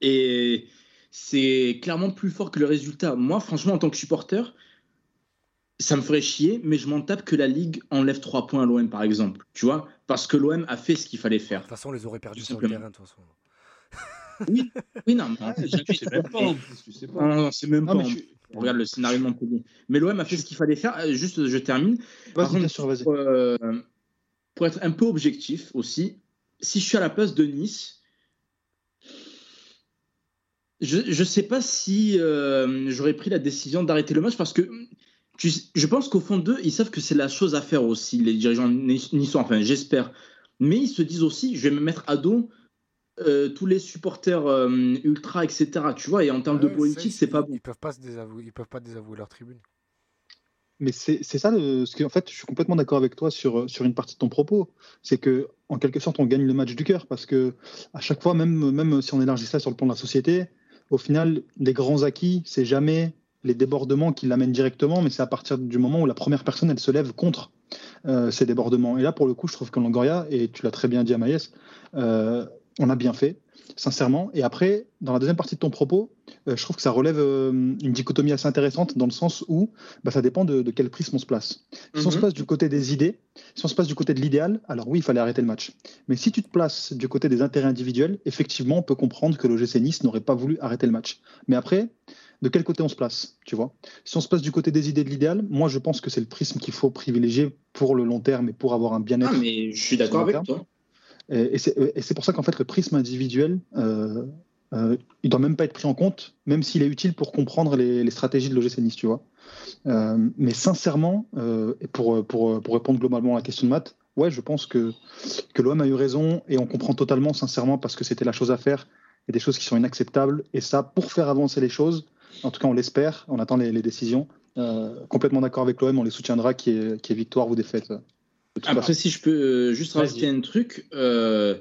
G: Et c'est clairement plus fort que le résultat. Moi, franchement, en tant que supporter, ça me ferait chier, mais je m'en tape que la Ligue enlève 3 points à l'OM, par exemple. Tu vois Parce que l'OM a fait ce qu'il fallait faire. De
C: toute façon, on les aurait perdus sur le terrain, de toute façon.
G: oui, oui, non, mais tu sais même pas. Tu sais pas. Non, c'est même pas. On regarde le scénario de Montpellier. Mais l'OM a fait ce qu'il fallait faire. Euh, juste, je termine. Sûr, vas-y. Euh, pour être un peu objectif aussi, si je suis à la place de Nice, je ne sais pas si euh, j'aurais pris la décision d'arrêter le match parce que je pense qu'au fond d'eux, ils savent que c'est la chose à faire aussi, les dirigeants niçois, enfin j'espère. Mais ils se disent aussi, je vais me mettre à dos euh, tous les supporters euh, ultra, etc. Tu vois, et en termes de politique, c'est pas bon.
C: Ils peuvent pas se désavouer, ils peuvent pas désavouer leur tribune.
E: Mais c'est ça, ce que, en fait, je suis complètement d'accord avec toi sur, sur une partie de ton propos. C'est que, en quelque sorte, on gagne le match du cœur parce que à chaque fois, même, même si on élargit ça sur le plan de la société, au final, les grands acquis, c'est jamais les débordements qui l'amènent directement, mais c'est à partir du moment où la première personne, elle se lève contre euh, ces débordements. Et là, pour le coup, je trouve que Longoria, et tu l'as très bien dit à Maïs, euh, on a bien fait, sincèrement. Et après, dans la deuxième partie de ton propos, euh, je trouve que ça relève une dichotomie assez intéressante dans le sens où bah, ça dépend de, quel prisme on se place. Si on se mhm. place du côté des idées, si on se place du côté de l'idéal, alors oui, il fallait arrêter le match. Mais si tu te places du côté des intérêts individuels, effectivement, on peut comprendre que l'OGC Nice n'aurait pas voulu arrêter le match. Mais après, de quel côté on se place, tu vois? Si on se place du côté des idées de l'idéal, moi je pense que c'est le prisme qu'il faut privilégier pour le long terme et pour avoir un bien-être.
G: Ah, mais je suis d'accord avec toi.
E: Et, c'est pour ça qu'en fait le prisme individuel, euh, euh, il doit même pas être pris en compte, même s'il est utile pour comprendre les, stratégies de l'OGC Nice, tu vois. Euh, mais sincèrement, euh, pour, pour, pour, répondre globalement à la question de Matt, ouais, je pense que, que l'OM a eu raison et on comprend totalement, sincèrement, parce que c'était la chose à faire et des choses qui sont inacceptables. Et ça, pour faire avancer les choses, en tout cas, on l'espère. On attend les, décisions. Euh, complètement d'accord avec l'OM. On les soutiendra, qui est, qui est victoire ou défaite.
G: Après, si je peux euh, juste rajouter un truc. Euh,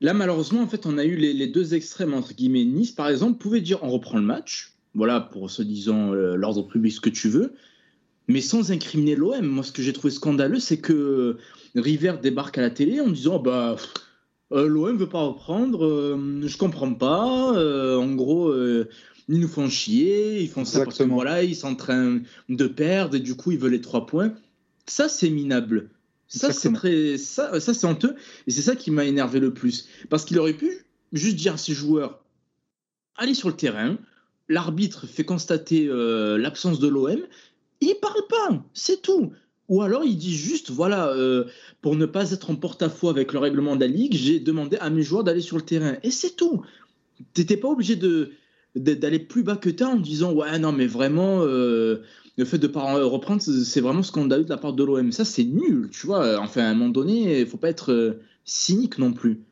G: là, malheureusement, en fait, on a eu les, deux extrêmes, entre guillemets. Nice, par exemple, pouvait dire on reprend le match. Voilà, pour se disant l'ordre public, ce que tu veux. Mais sans incriminer l'OM. Moi, ce que j'ai trouvé scandaleux, c'est que River débarque à la télé en disant bah. L'OM veut pas reprendre, je comprends pas. en gros, ils nous font chier, ils font ça parce que voilà, ils sont en train de perdre et du coup ils veulent les trois points. Ça, c'est minable. Ça, c'est très, ça, ça c'est honteux et c'est ça qui m'a énervé le plus. Parce qu'il aurait pu juste dire à ses joueurs allez sur le terrain, l'arbitre fait constater euh, l'absence de l'OM, il parle pas, c'est tout. Ou alors il dit juste, voilà, euh, pour ne pas être en porte-à-faux avec le règlement de la Ligue, j'ai demandé à mes joueurs d'aller sur le terrain. Et c'est tout. T'étais pas obligé de, d'aller plus bas que toi en disant ouais non mais vraiment euh, le fait de pas reprendre c'est vraiment ce qu'on a eu de la part de l'OM ça c'est nul tu vois. Enfin à un moment donné il faut pas être euh, cynique non plus.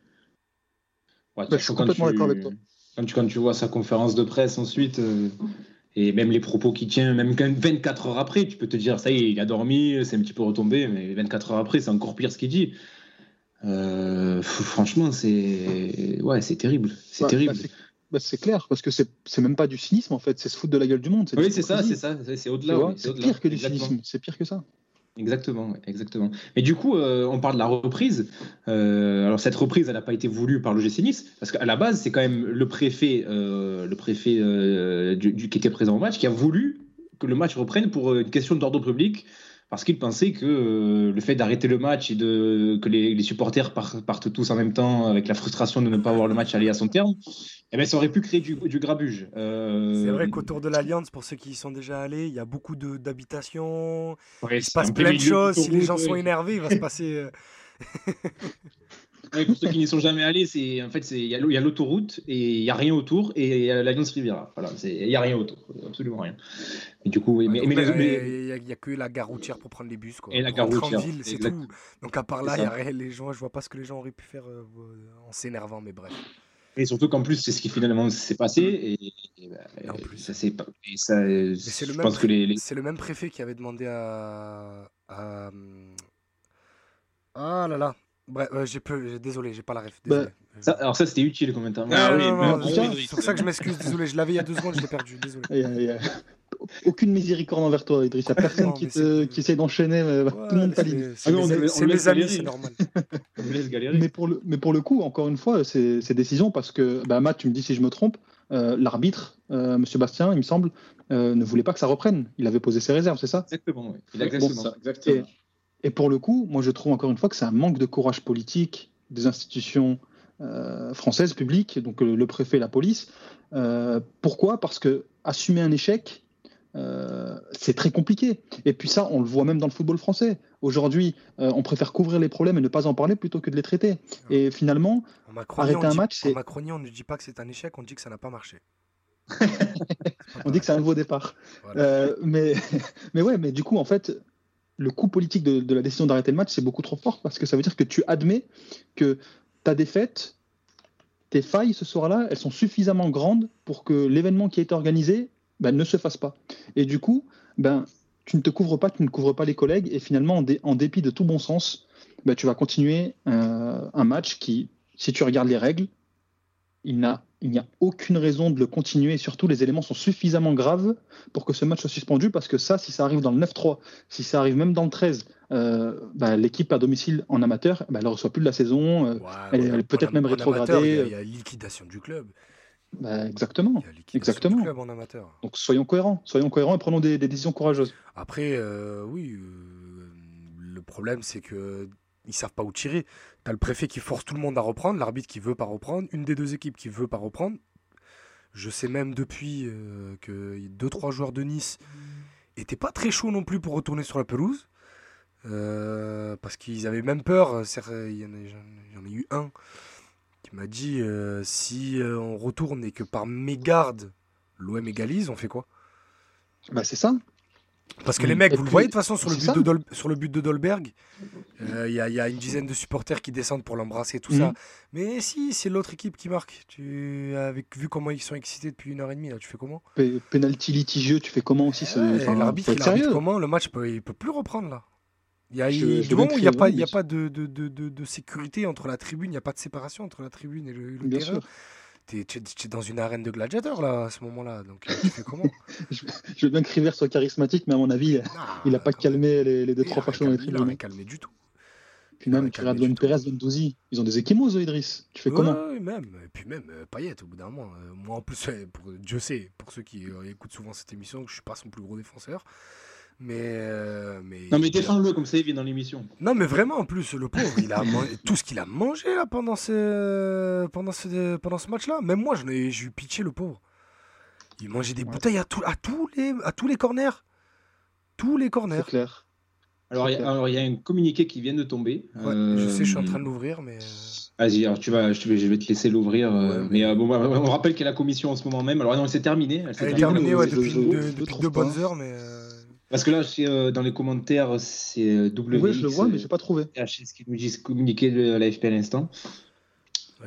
E: Ouais, bah, je suis complètement d'accord avec toi.
B: quand tu, quand tu vois sa conférence de presse ensuite euh, et même les propos qu'il tient même 24 heures après tu peux te dire ça y est il a dormi c'est un petit peu retombé mais 24 heures après c'est encore pire ce qu'il dit. Franchement c'est ouais c'est terrible. C'est terrible. bah,
E: bah, c'est clair, parce que c'est même pas du cynisme en fait, c'est se foutre de la gueule du monde.
B: Oui, c'est ça, c'est ça, c'est au-delà.
E: c'est pire que du cynisme, c'est pire que ça.
B: Exactement, exactement. Mais du coup, euh, on parle de la reprise. Euh, alors cette reprise, elle n'a pas été voulue par le GC Nice, parce qu'à la base, c'est quand même le préfet, euh, le préfet du, qui était présent au match, qui a voulu que le match reprenne pour une question d'ordre public parce qu'il pensait que euh, le fait d'arrêter le match et de, que les, supporters partent, tous en même temps avec la frustration de ne pas voir le match aller à son terme, eh bien, ça aurait pu créer du, grabuge.
C: Euh, C'est vrai qu'autour de l'Alliance, pour ceux qui y sont déjà allés, il y a beaucoup d'habitations, il se passe plein de choses. Si les gens sont énervés, il va se passer... Euh,
B: pour ceux qui n'y sont jamais allés, c'est en fait il y a l'autoroute et il y a rien autour et il y a l'Alliance Riviera. Voilà, il y a rien autour, absolument rien. Et du coup, mais,
C: mais, il n'y a, que la gare routière pour prendre les bus quoi.
B: Et la gare routière,
C: c'est tout. Donc à part là, il y a rien, les gens, je vois pas ce que les gens auraient pu faire euh, en s'énervant, mais bref.
B: Et surtout qu'en plus, c'est ce qui finalement s'est passé. Et, bah, en plus. ça c'est pas.
C: c'est le, même les... le même préfet qui avait demandé à. à... Ah là là, Bref, euh, j'ai peu... désolé, j'ai pas la ref.
E: Bah.
B: Ça- alors ça, c'était utile le commentaire.
F: Ah oui,
C: c'est- pour ça que je m'excuse, désolé, je l'avais il y a deux secondes, je l'ai perdu, désolé.
E: Aucune miséricorde envers toi, Idriss. Il n'y a personne
C: Non,
E: qui, te- qui essaie d'enchaîner. mais tout le monde
C: Ouais,
E: t'aligne.
C: c'est-
B: Ah
C: mes- amis, c'est normal.
B: On me laisse galérer.
E: Mais pour, le, mais pour le coup, encore une fois, c'est décision parce que, bah, Matt, tu me dis si je me trompe, euh, l'arbitre, euh, M. Bastien, il me semble, euh, ne voulait pas que ça reprenne. Il avait posé ses réserves, c'est ça?
B: Exactement, oui. Il a
G: Bon,
B: exactement.
G: ça, exactement.
E: Et pour le coup, moi, je trouve encore une fois que c'est un manque de courage politique des institutions euh, françaises publiques, donc le, le préfet et la police. Euh, pourquoi? Parce que assumer un échec, euh, c'est très compliqué. Et puis ça, on le voit même dans le football français. Aujourd'hui, euh, on préfère couvrir les problèmes et ne pas en parler plutôt que de les traiter. Et finalement, Arrêter un
C: dit-
E: match,
C: en
E: c'est-
C: Macronie, on ne dit pas que c'est un échec, on dit que ça n'a pas marché.
E: on dit que c'est un nouveau départ.
C: Voilà.
E: Euh, mais, mais ouais, mais du coup, en fait, le coût politique de, la décision d'arrêter le match, c'est beaucoup trop fort parce que ça veut dire que tu admets que ta défaite, tes failles ce soir-là, elles sont suffisamment grandes pour que l'événement qui a été organisé ben, ne se fasse pas. Et du coup, ben, tu ne te couvres pas, tu ne couvres pas les collègues, et finalement, en dépit de tout bon sens, ben, tu vas continuer euh, un match qui, si tu regardes les règles, il n'a- il n'y a aucune raison de le continuer, et surtout les éléments sont suffisamment graves pour que ce match soit suspendu, parce que ça, si ça arrive dans le 9-3, si ça arrive même dans le 13, euh, bah, l'équipe à domicile en amateur, bah, elle ne reçoit plus de la saison. euh, elle peut-être
C: en-
E: même rétrogradée.
C: amateur, Il y a- il y, a liquidation du club.
E: bah, exactement.
C: Il y a liquidation
E: Exactement.
C: du club en amateur.
E: Donc soyons cohérents, soyons cohérents et prenons des, des décisions courageuses.
C: Après, euh, oui, euh, le problème c'est que ils savent pas où tirer. T'as le préfet qui force tout le monde à reprendre, l'arbitre qui veut pas reprendre, une des deux équipes qui veut pas reprendre. Je sais même depuis euh, que deux trois joueurs de Nice étaient pas très chauds non plus pour retourner sur la pelouse. Euh, parce qu'ils avaient même peur. c'est- Il y en a, j'en- ai eu un qui m'a dit euh, si euh, on retourne et que par mégarde l'OM égalise, on fait quoi?
E: Bah, c'est ça.
C: Parce que les
E: Mm.
C: mecs,
E: Et
C: vous le voyez de toute façon sur le, but de Dol- sur le but de Dolberg, euh, il y, a- il y a une dizaine de supporters qui descendent pour l'embrasser, tout ça.
E: Mhm.
C: Mais si, c'est l'autre équipe qui marque. Tu, avec, vu comment ils sont excités depuis une heure et demie, là, tu fais comment?
E: P- Penalty litigieux, tu fais comment aussi?
C: L'arbitre, il arbitre comment? Le match, peut, il peut plus reprendre là. Il y a,
E: Je-
C: du moment où il n'y a pas, y a pas de, de, de, de, sécurité entre la tribune, il n'y a pas de séparation entre la tribune et le, le
E: Bien
C: terrain.
E: sûr.
C: T'es es, dans une arène de gladiateurs là à ce moment-là. Donc euh, tu fais comment
E: Je veux bien que River soit charismatique, mais à mon avis,
C: Ah,
E: il n'a pas
C: même.
E: calmé les, les deux
C: Il
E: trois fachos dans les
C: calmé, il a
E: tribunes.
C: rien calmé du tout.
E: Puis même, Luan
C: du tout.
E: Perez, Gendouzi, ils ont des échymoses, eux, Idriss. Tu fais comment
C: Ouais, même. Et puis même euh, Payet au bout d'un moment. Euh, moi en plus, ouais, pour, Dieu sait, pour ceux qui euh, écoutent souvent cette émission, que je suis pas son plus gros défenseur. Mais, euh, mais,
B: Non, mais défends-le comme ça, il vient dans l'émission.
C: Non, mais vraiment, en plus, le pauvre, il a man- tout ce qu'il a mangé là pendant ce, pendant ce, pendant ce match-là. Même moi, ai, j'ai eu pitié, le pauvre. Il mangeait des bouteilles à, tout, à, tous les, à tous les corners. Tous les
E: C'est
C: corners.
E: clair.
B: Alors, il y, a- alors, il y a un communiqué qui vient de tomber.
C: Ouais,
B: Euh,
C: Je sais, je suis en train de l'ouvrir, mais. euh,
B: Vas-y, alors tu vas, je vais, je te laisser l'ouvrir. euh,
C: Ouais,
B: mais euh, bon, bah, on rappelle qu'il y a la commission en ce moment même. Alors non, c'est terminé. elle s'est
C: Elle est
B: terminée.
C: terminée ouais,
E: je-
C: depuis,
E: je-
C: deux,
E: je
C: depuis bonnes heures, mais. Euh,
B: Parce que là, euh, dans les commentaires, c'est euh, W.
E: Oui, je le vois, mais j'ai pas trouvé.
B: HS qui nous dit communiquer de l'AFP à l'instant.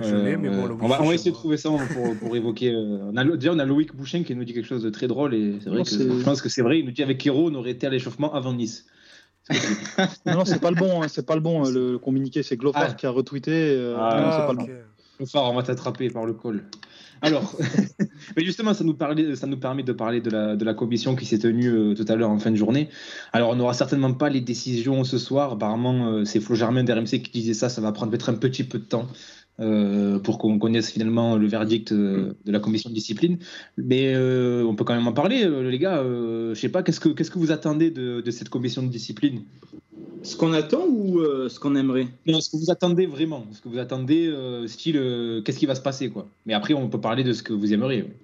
C: Je l'ai, mais bon,
B: Euh,
C: le
B: on va, on va essayer de trouver ça pour, pour évoquer. euh, on a, le- déjà, on a Loïc Bouchen qui nous dit quelque chose de très drôle et c'est vrai
E: Non,
B: que
E: c'est-
B: je pense que c'est vrai. Il nous dit avec Hero, on aurait été à l'échauffement avant Nice.
E: Non, non, c'est pas le bon, hein, c'est pas le bon. hein, Le communiqué, c'est Glofar
B: Ah.
E: qui a retweeté. euh,
B: Ah,
E: non, c'est pas le
C: ok.
E: bon.
B: Phare, on va t'attraper par le col. Alors, mais justement, ça nous, parlait, ça nous permet de parler de la, de la commission qui s'est tenue euh, tout à l'heure en fin de journée. Alors, on n'aura certainement pas les décisions ce soir. Apparemment, euh, c'est Flo Germain d'RMC qui disait ça. Ça va prendre peut-être un petit peu de temps euh, pour qu'on connaisse finalement le verdict euh, de la commission de discipline. Mais on peut quand même en parler, les gars. Je sais pas, qu'est-ce que, vous attendez de, de cette commission de discipline?
G: Ce qu'on attend ou euh, ce qu'on aimerait?
B: Non, ce que vous attendez vraiment, ce que vous attendez, euh, style, euh, qu'est-ce qui va se passer, quoi. Mais après, on peut parler de ce que vous aimeriez. ouais.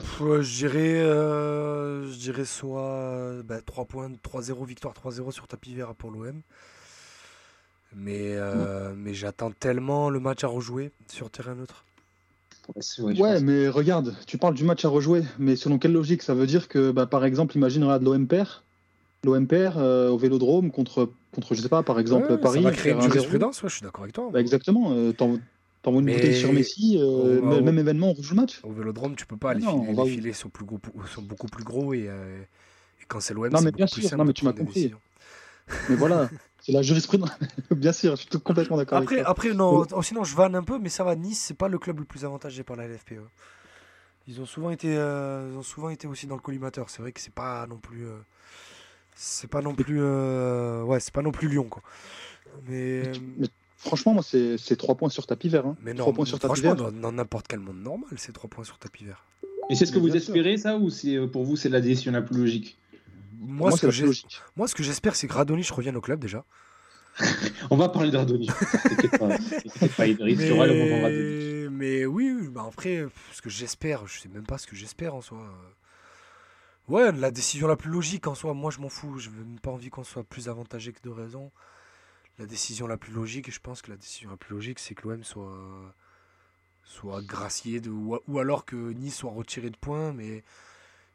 C: Pff, je dirais, euh, je dirais soit euh, bah, 3 points, 3-0, victoire 3-0 sur tapis vert pour l'OM. Mais, euh, mais j'attends tellement le match à rejouer sur terrain neutre.
B: Ouais,
E: mais regarde, tu parles du match à rejouer, mais selon quelle logique? Ça veut dire que, bah, par exemple, imagine, regarde l'OM perd, l'OM perd euh, au Vélodrome contre, contre, je sais pas, par exemple,
C: Ouais,
E: Paris.
C: ça va créer une
E: perd 1-0.
C: jurisprudence, ouais, je suis d'accord avec toi.
E: Bah, exactement, euh, t'en- t'envoies une
C: Mais-
E: bouteille sur Messi, euh,
C: va-
E: même événement, on rejoue le match.
C: Au vélodrome, tu peux pas.
E: Ah
C: Les,
E: non,
C: filets,
E: va
C: les filets sont, plus gros, sont beaucoup plus gros et, euh, et quand c'est l'OM, c'est beaucoup
E: bien
C: plus
E: sûr,
C: simple
E: non, mais tu m'as compris. Mais voilà, c'est la jurisprudence. Bien sûr, je suis complètement d'accord.
C: Après, après non, oh, sinon je vanne un peu, mais ça va. Nice, c'est pas le club le plus avantagé par la LFPE. Ils ont souvent été, euh, ils ont souvent été aussi dans le collimateur. C'est vrai que c'est pas non plus, euh, c'est pas non plus, euh, ouais, c'est pas non plus Lyon quoi. Mais,
E: mais franchement, moi, c'est 3 points sur tapis vert. Hein.
C: Mais non,
E: 3 points sur tapis
C: franchement,
E: vert.
C: dans n'importe quel monde normal, c'est 3 points sur tapis vert.
B: Et c'est ce que vous
E: sûr.
B: espérez, ça, ou c'est pour vous, c'est la décision la plus logique?
C: Moi,
E: Moi,
C: ce que
E: la
C: j'ai-
E: plus logique.
C: moi, ce que j'espère, c'est que Radonich revienne au club déjà.
B: On va parler d'Ardoni. T'inquiète pas, pas, il il y aura le moment Radonjic.
C: Mais, mais oui, oui, bah après, ce que j'espère, je sais même pas ce que j'espère en soi. Ouais, la décision la plus logique en soi, moi je m'en fous, je n'ai même pas envie qu'on soit plus avantagé que de raison. La décision la plus logique, je pense que la décision la plus logique, c'est que l'OM soit, soit gracié de, ou, ou alors que Nice soit retiré de points, mais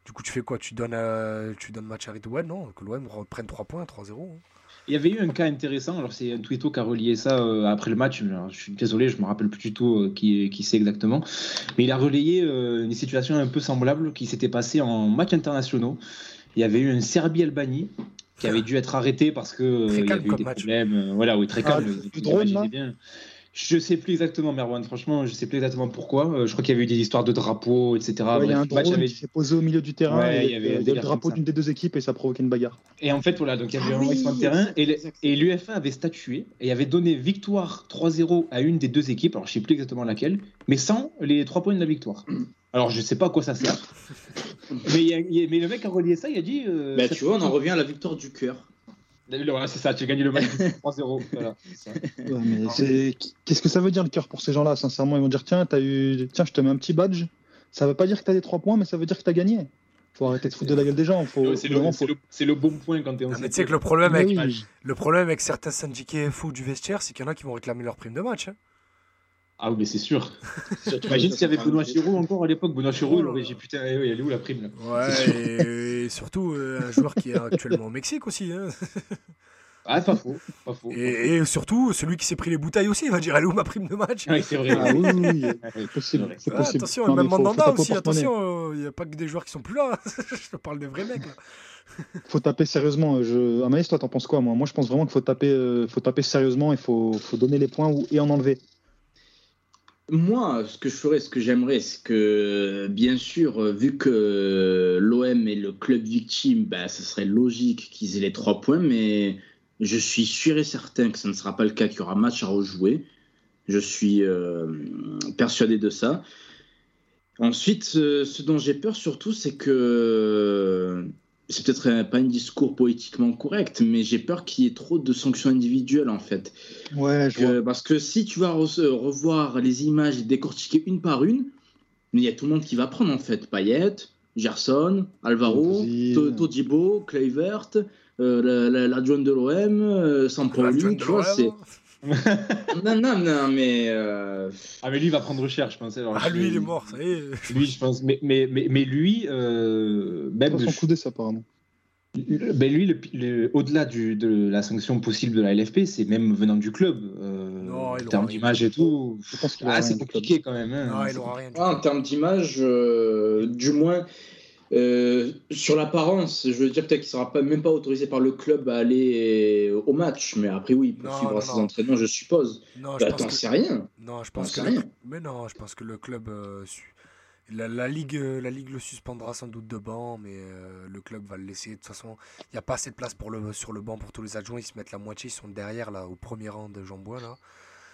C: du coup tu fais quoi? Tu donnes, à- tu donnes match à Ouais, non, que l'OM reprenne 3 points, 3-0. hein.
B: Il y avait eu un cas intéressant, alors c'est un Twito qui a relié ça euh, après le match, alors, je suis désolé, je me rappelle plus du tout euh, qui, qui c'est exactement, mais il a relayé euh, une situation un peu semblable qui s'était passée en matchs internationaux. Il y avait eu un Serbie-Albanie qui avait dû être arrêté parce que euh, il y avait eu des
C: match.
B: problèmes. euh, voilà, oui, très
E: Ah,
B: calme.
E: le-
B: Le-
E: le
B: le
E: drone,
B: match
E: là
B: était bien. Je sais plus exactement, Merwan. Franchement, je sais plus exactement pourquoi. Euh, je crois qu'il y avait eu des histoires de drapeaux, etc.
E: Ouais, il y a
B: Bref,
E: un drone
B: avait-
E: qui s'est posé au milieu du terrain
B: Ouais,
E: et
B: il y avait
E: le drapeau d'une des deux équipes et ça a provoqué une bagarre.
B: Et en fait, voilà, donc il y avait
G: Ah
B: un
G: oui,
B: de terrain et l'UFA avait statué et avait donné victoire 3-0 à une des deux équipes, alors je sais plus exactement laquelle, mais sans les trois points de la victoire. Alors je sais pas à quoi ça sert. mais, il y a- il y a- mais le mec a relié ça, il a dit. euh,
G: Bah, tu vois, on en revient à la victoire du cœur.
B: Voilà, c'est ça, tu as gagné le match 3-0. Voilà, c'est ça.
E: Ouais, mais c'est- Qu'est-ce que ça veut dire le cœur pour ces gens-là? Sincèrement, ils vont dire tiens, as eu... tiens, je te mets un petit badge. Ça veut pas dire que tu as des 3 points, mais ça veut dire que tu as gagné. Faut arrêter de foutre de la gueule des gens. Faut...
B: C'est le,
E: faut-
B: c'est le- c'est le bon point quand tu es en
C: Ah, mais tu sais que le problème, avec,
E: oui.
C: le problème avec certains syndiqués fous du vestiaire, c'est qu'il y en a qui vont réclamer leur prime de match. hein.
B: Ah oui, mais c'est sûr. T'imagines s'il y avait Benoît Chirou encore à l'époque. Benoît Chirou, il aurait dit putain, eh oui, elle est où la prime là?
C: Ouais, et, et surtout euh, un joueur qui est actuellement au Mexique aussi. hein.
B: Ah, pas faux. Pas faux.
C: Et, et surtout, celui qui s'est pris les bouteilles aussi, il va dire Elle est où ma prime de match?
B: Ouais, c'est vrai.
E: Ah oui, oui, oui, possible.
B: vrai.
E: c'est
C: Ah,
E: possible.
C: Attention,
E: Non,
C: même
E: faut-
C: Mandanda aussi, attention, il n'y a pas que des joueurs qui sont plus là. Je te parle des vrais mecs. Là.
E: Faut taper sérieusement. Je... Amaïs, toi, t'en penses quoi moi? Moi, je pense vraiment qu'il faut taper, euh, faut taper sérieusement. Il faut, faut donner les points ou... et en enlever.
G: Moi, ce que je ferais, ce que j'aimerais, c'est que, bien sûr, euh, vu que l'OM est le club victime, bah, ce serait logique qu'ils aient les trois points, mais je suis sûr et certain que ce ne sera pas le cas, qu'il y aura match à rejouer. Je suis euh, persuadé de ça. Ensuite, ce dont j'ai peur surtout, c'est que c'est peut-être un- pas un discours politiquement correct, mais j'ai peur qu'il y ait trop de sanctions individuelles en fait.
E: Ouais, je vois.
G: Parce que si tu vas re- revoir les images et décortiquer une par une, mais il y a tout le monde qui va prendre en fait. Payet, Gerson, Alvaro, Todibo, Kluivert, euh, la- la- l'adjoint de l'OM, euh, Sampaoli, tu vois, c'est... Non, non, non, mais... euh,
B: Ah, mais lui, il va prendre cher, je pense. Alors,
C: Ah, lui, il est mort, ça y est.
B: Lui, je pense. Mais, mais, mais, mais lui, euh, même.
E: Son coup d'essai, apparemment.
B: Ben lui, le- le- au-delà du- de la sanction possible de la LFP, c'est même venant du club. Euh,
C: Non,
B: en termes d'image et tout.
E: Je pense
B: Ah, c'est compliqué quand même. hein.
C: Non, il aura rien.
G: Ah, en termes d'image, euh, du moins, euh, sur l'apparence, je veux dire peut-être qu'il ne sera pas, même pas autorisé par le club à aller au match, mais après oui, il poursuivra ses
C: non.
G: entraînements, je suppose.
C: Non, je
G: Bah,
C: pense
G: T'en
C: que...
G: sais rien.
C: Non, je pense que
G: rien.
C: le... mais non, je pense que le club euh, la, la ligue euh, la ligue le suspendra sans doute de banc, mais euh, le club va le laisser. De toute façon, il n'y a pas assez de place pour le sur le banc pour tous les adjoints. Ils se mettent la moitié, ils sont derrière là au premier rang de Jambois là.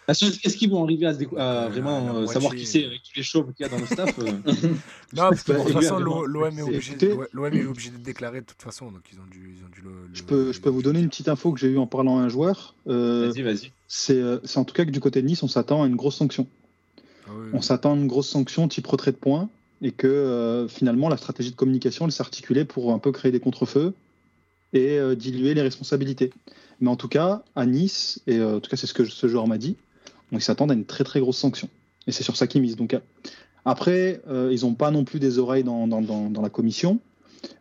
B: Est-ce qu'ils vont arriver à,
C: Euh,
B: vraiment euh,
C: moitié-
B: savoir qui c'est avec tous les chauves qu'il y a dans le staff euh,
C: Non, parce que de toute façon, l'OM est obligé,
E: écoutez-
C: l'OM est obligé de déclarer de toute façon, donc ils ont dû, ils ont dû le.
E: Je peux, je peux vous donner une petite info que j'ai eue en parlant à un joueur. Euh,
B: Vas-y, vas-y.
E: c'est en tout cas que du côté de Nice, on s'attend à une grosse sanction.
C: Ah oui,
E: On s'attend à une grosse sanction type retrait de points et que euh, finalement la stratégie de communication elle s'est articulée pour un peu créer des contre-feux et euh, diluer les responsabilités. Mais en tout cas, à Nice, et euh, en tout cas c'est ce que ce joueur m'a dit, donc ils s'attendent à une très très grosse sanction. Et c'est sur ça qu'ils misent. Donc après, euh, ils n'ont pas non plus des oreilles dans, dans, dans- dans la commission,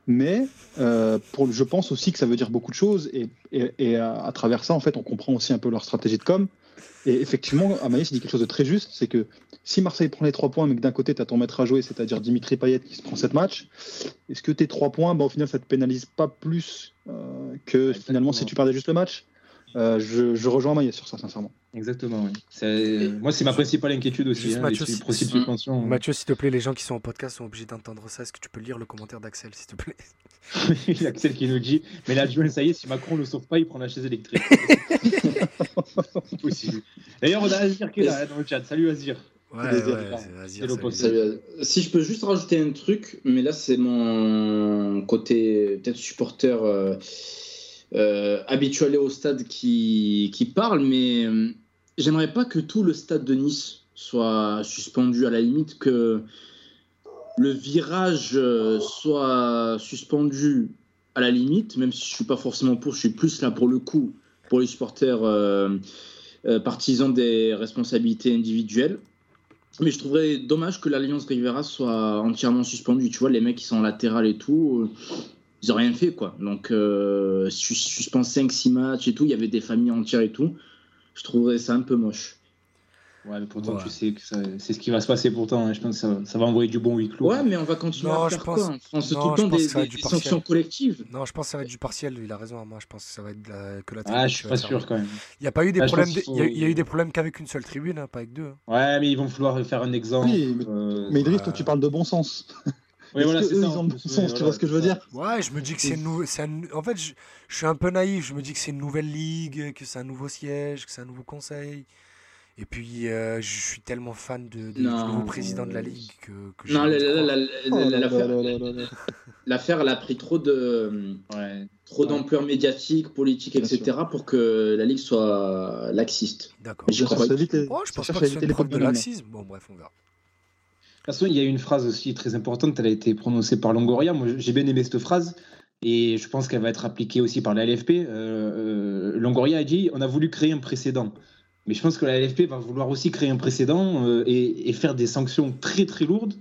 E: mais euh, pour, je pense aussi que ça veut dire beaucoup de choses et, et, et à, à travers ça, en fait, on comprend aussi un peu leur stratégie de com. Et effectivement, Amaïs dit quelque chose de très juste, c'est que si Marseille prend les trois points, mais que d'un côté, tu as ton maître à jouer, c'est-à-dire Dimitri Payet qui se prend cette match, est-ce que tes trois points, bah, au final, ça te pénalise pas plus euh, que finalement si tu perdais juste le match? Euh, je, je, rejoins Maillet sur ça, sincèrement.
B: Exactement, oui. Moi, c'est ma principale inquiétude aussi. Hein,
C: Mathieu, si... Mathieu s'il te plaît, les gens qui sont en podcast sont obligés d'entendre ça. Est-ce que tu peux lire le commentaire d'Axel, s'il te plaît?
B: Axel qui nous dit Mais là, ça y est, si Macron ne le sauve pas, il prend la chaise électrique. possible. D'ailleurs, on a Azir qui est là hein, dans le chat. Salut Azir.
C: Ouais, ouais, Azir,
G: si je peux juste rajouter un truc, mais là, c'est mon côté peut-être supporter. Euh euh, habitué au stade qui, qui parle, mais euh, j'aimerais pas que tout le stade de Nice soit suspendu à la limite, que le virage euh, soit suspendu à la limite, même si je suis pas forcément pour, je suis plus là pour le coup, pour les supporters partisans des responsabilités individuelles. Mais je trouverais dommage que l'Alliance Rivera soit entièrement suspendue. Tu vois, les mecs qui sont en latéral et tout, ils n'ont rien fait, quoi. Donc, euh, suspens 5-6 matchs et tout, il y avait des familles entières et tout. Je trouverais ça un peu moche.
B: Ouais, mais pourtant, tu sais que c'est ce qui va se passer pourtant. Hein. Je pense que ça, ça, va envoyer du bon huis clos.
G: Ouais, mais on va continuer à faire quoi? On pense tout le temps des, des, sanctions collectives.
C: Non, je pense que ça va être du partiel. Il a raison. Moi, je pense que ça va être que la
B: tribune. Ah, je suis pas sûr quand même.
C: Il n'y a pas eu des ah, problèmes. Il y, a eu des problèmes qu'avec une seule tribune, hein, pas avec deux. Hein.
B: Ouais, mais ils vont vouloir faire un exemple.
E: Oui, mais, euh, mais Idriss, toi, tu parles de bon sens.
B: Oui, voilà, c'est ça.
E: Sens, tu vois ce que je veux dire?
C: Ouais, je me dis que c'est une nouvelle. En fait, je... je, suis un peu naïf. Je me dis que c'est une nouvelle ligue, que c'est un nouveau siège, que c'est un nouveau conseil. Et puis, euh, je suis tellement fan de, de du nouveau président de la ligue que. que
G: non, l'affaire, elle a pris trop de, ouais. trop d'ampleur médiatique, politique, etc. pour que la ligue soit laxiste.
C: D'accord. Je, oh, je pense pas que c'est une de laxisme. Bon, bref, on verra.
B: Façon, il y a une phrase aussi très importante, elle a été prononcée par Longoria. Moi, j'ai bien aimé cette phrase et je pense qu'elle va être appliquée aussi par la LFP. Euh, euh, Longoria a dit on a voulu créer un précédent. Mais je pense que la LFP va vouloir aussi créer un précédent euh, et, et, faire des sanctions très très lourdes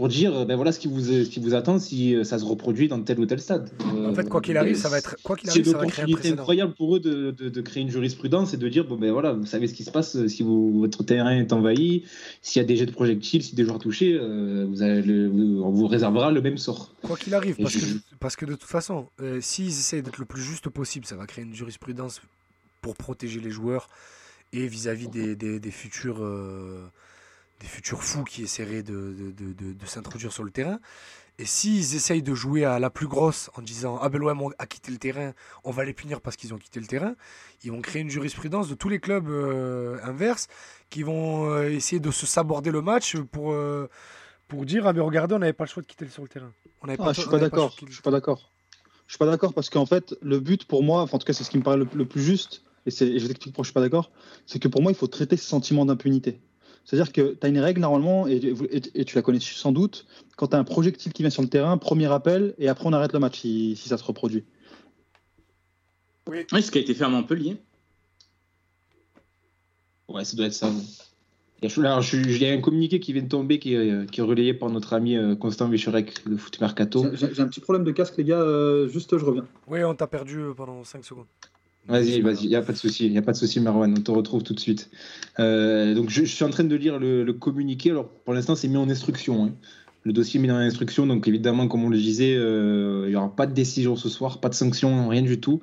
B: pour dire euh, ben voilà ce qui vous ce qui vous attend si euh, ça se reproduit dans tel ou tel stade.
C: en fait, quoi qu'il arrive, ça va être quoi qu'il arrive,
B: ça va créer un incroyable pour eux de, de, créer une jurisprudence et de dire bon ben voilà, vous savez ce qui se passe euh, si vous, votre terrain est envahi, s'il y a des jets de projectiles, si des joueurs touchés, vous avez on vous réservera le même sort.
C: Quoi qu'il arrive, parce que, parce que, de toute façon, s'ils essayent d'être le plus juste possible, ça va créer une jurisprudence pour protéger les joueurs et vis-à-vis des, des, des, futurs des futurs fous qui essaieraient de, de, de, s'introduire sur le terrain. Et s'ils essayent de jouer à la plus grosse en disant Ah ben a quitté le terrain, on va les punir parce qu'ils ont quitté le terrain, ils vont créer une jurisprudence de tous les clubs euh, inverses qui vont euh, essayer de se saborder le match pour, euh, pour dire Ah ben regardez, on n'avait pas le choix de quitter sur le terrain.
E: On ah, pas, je suis pas d'accord. Je suis pas d'accord. Je suis pas d'accord parce qu'en fait, le but pour moi, en tout cas, c'est ce qui me paraît le, plus juste, et, et je vous explique pourquoi je suis pas d'accord, c'est que pour moi, il faut traiter ce sentiment d'impunité. C'est-à-dire que tu as une règle normalement, et, tu la connais sans doute, quand tu as un projectile qui vient sur le terrain, premier appel, et après on arrête le match si, ça se reproduit.
G: Oui. oui, ce qui a été fait à Montpellier.
B: Ouais, ça doit être ça. Il y a un communiqué qui vient de tomber qui, est relayé par notre ami euh, Constant Vichurek de Foot Mercato.
E: J'ai un petit problème de casque, les gars. Euh, juste, je reviens.
C: Oui, on t'a perdu euh, pendant 5 secondes.
B: Vas-y, vas-y, il n'y a pas de souci, il a pas de souci, Marwan, on te retrouve tout de suite. Euh, donc, je, suis en train de lire le, communiqué. Alors, pour l'instant, c'est mis en instruction. Hein. Le dossier est mis dans l'instruction, donc évidemment, comme on le disait, euh, il n'y aura pas de décision ce soir, pas de sanction, rien du tout.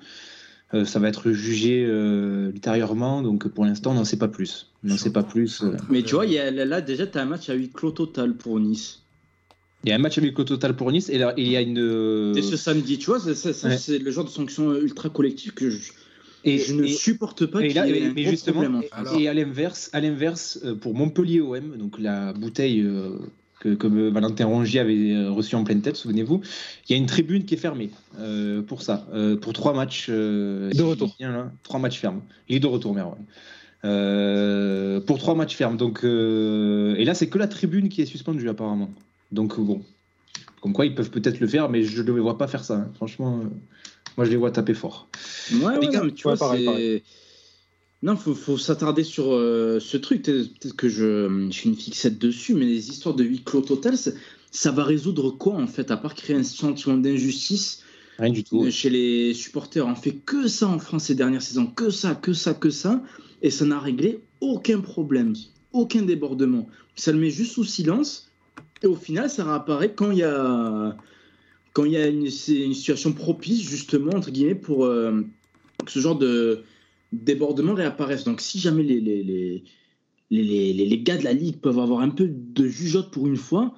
B: Euh, ça va être jugé ultérieurement, donc pour l'instant, on n'en sait pas plus. On n'en sait pas plus.
G: Mais tu vois, y a, là, déjà, tu as un match à huis clos total pour Nice.
B: Il y a un match à huis clos total pour Nice, et là, il y a une.
G: Et ce samedi, tu vois, c'est le genre de sanction ultra collective que je et, je ne supporte pas qu'il y ait mais justement,
B: Et à l'inverse, à l'inverse, euh, pour Montpellier OM, donc la bouteille euh, que, que, Valentin Rongier avait euh, reçue en pleine tête, souvenez-vous, il y a une tribune qui est fermée pour ça, pour trois matchs. de
E: retour.
B: là, trois matchs fermes. Il est de retour, mais pour trois matchs fermes. Donc, et là, c'est que la tribune qui est suspendue apparemment. Donc bon, comme quoi ils peuvent peut-être le faire, mais je ne les vois pas faire ça. Hein. Franchement. Moi, je les vois taper fort.
G: Ouais, les gars, tu vois. Non, faut, faut s'attarder sur euh, ce truc. Peut-être que je, je, suis une fixette dessus, mais les histoires de huis clos total, ça va résoudre quoi en fait, à part créer un sentiment d'injustice?
B: Rien du tout.
G: Chez les supporters, on fait que ça en France ces dernières saisons, que ça, que ça, que ça, et ça n'a réglé aucun problème. aucun débordement. Ça le met juste sous silence. Et au final, ça réapparaît quand il y a, quand il y a une, une situation propice, justement, entre guillemets, pour euh, que ce genre de débordement réapparaisse. Donc, si jamais les, les, les, les, les gars de la Ligue peuvent avoir un peu de jugeote pour une fois,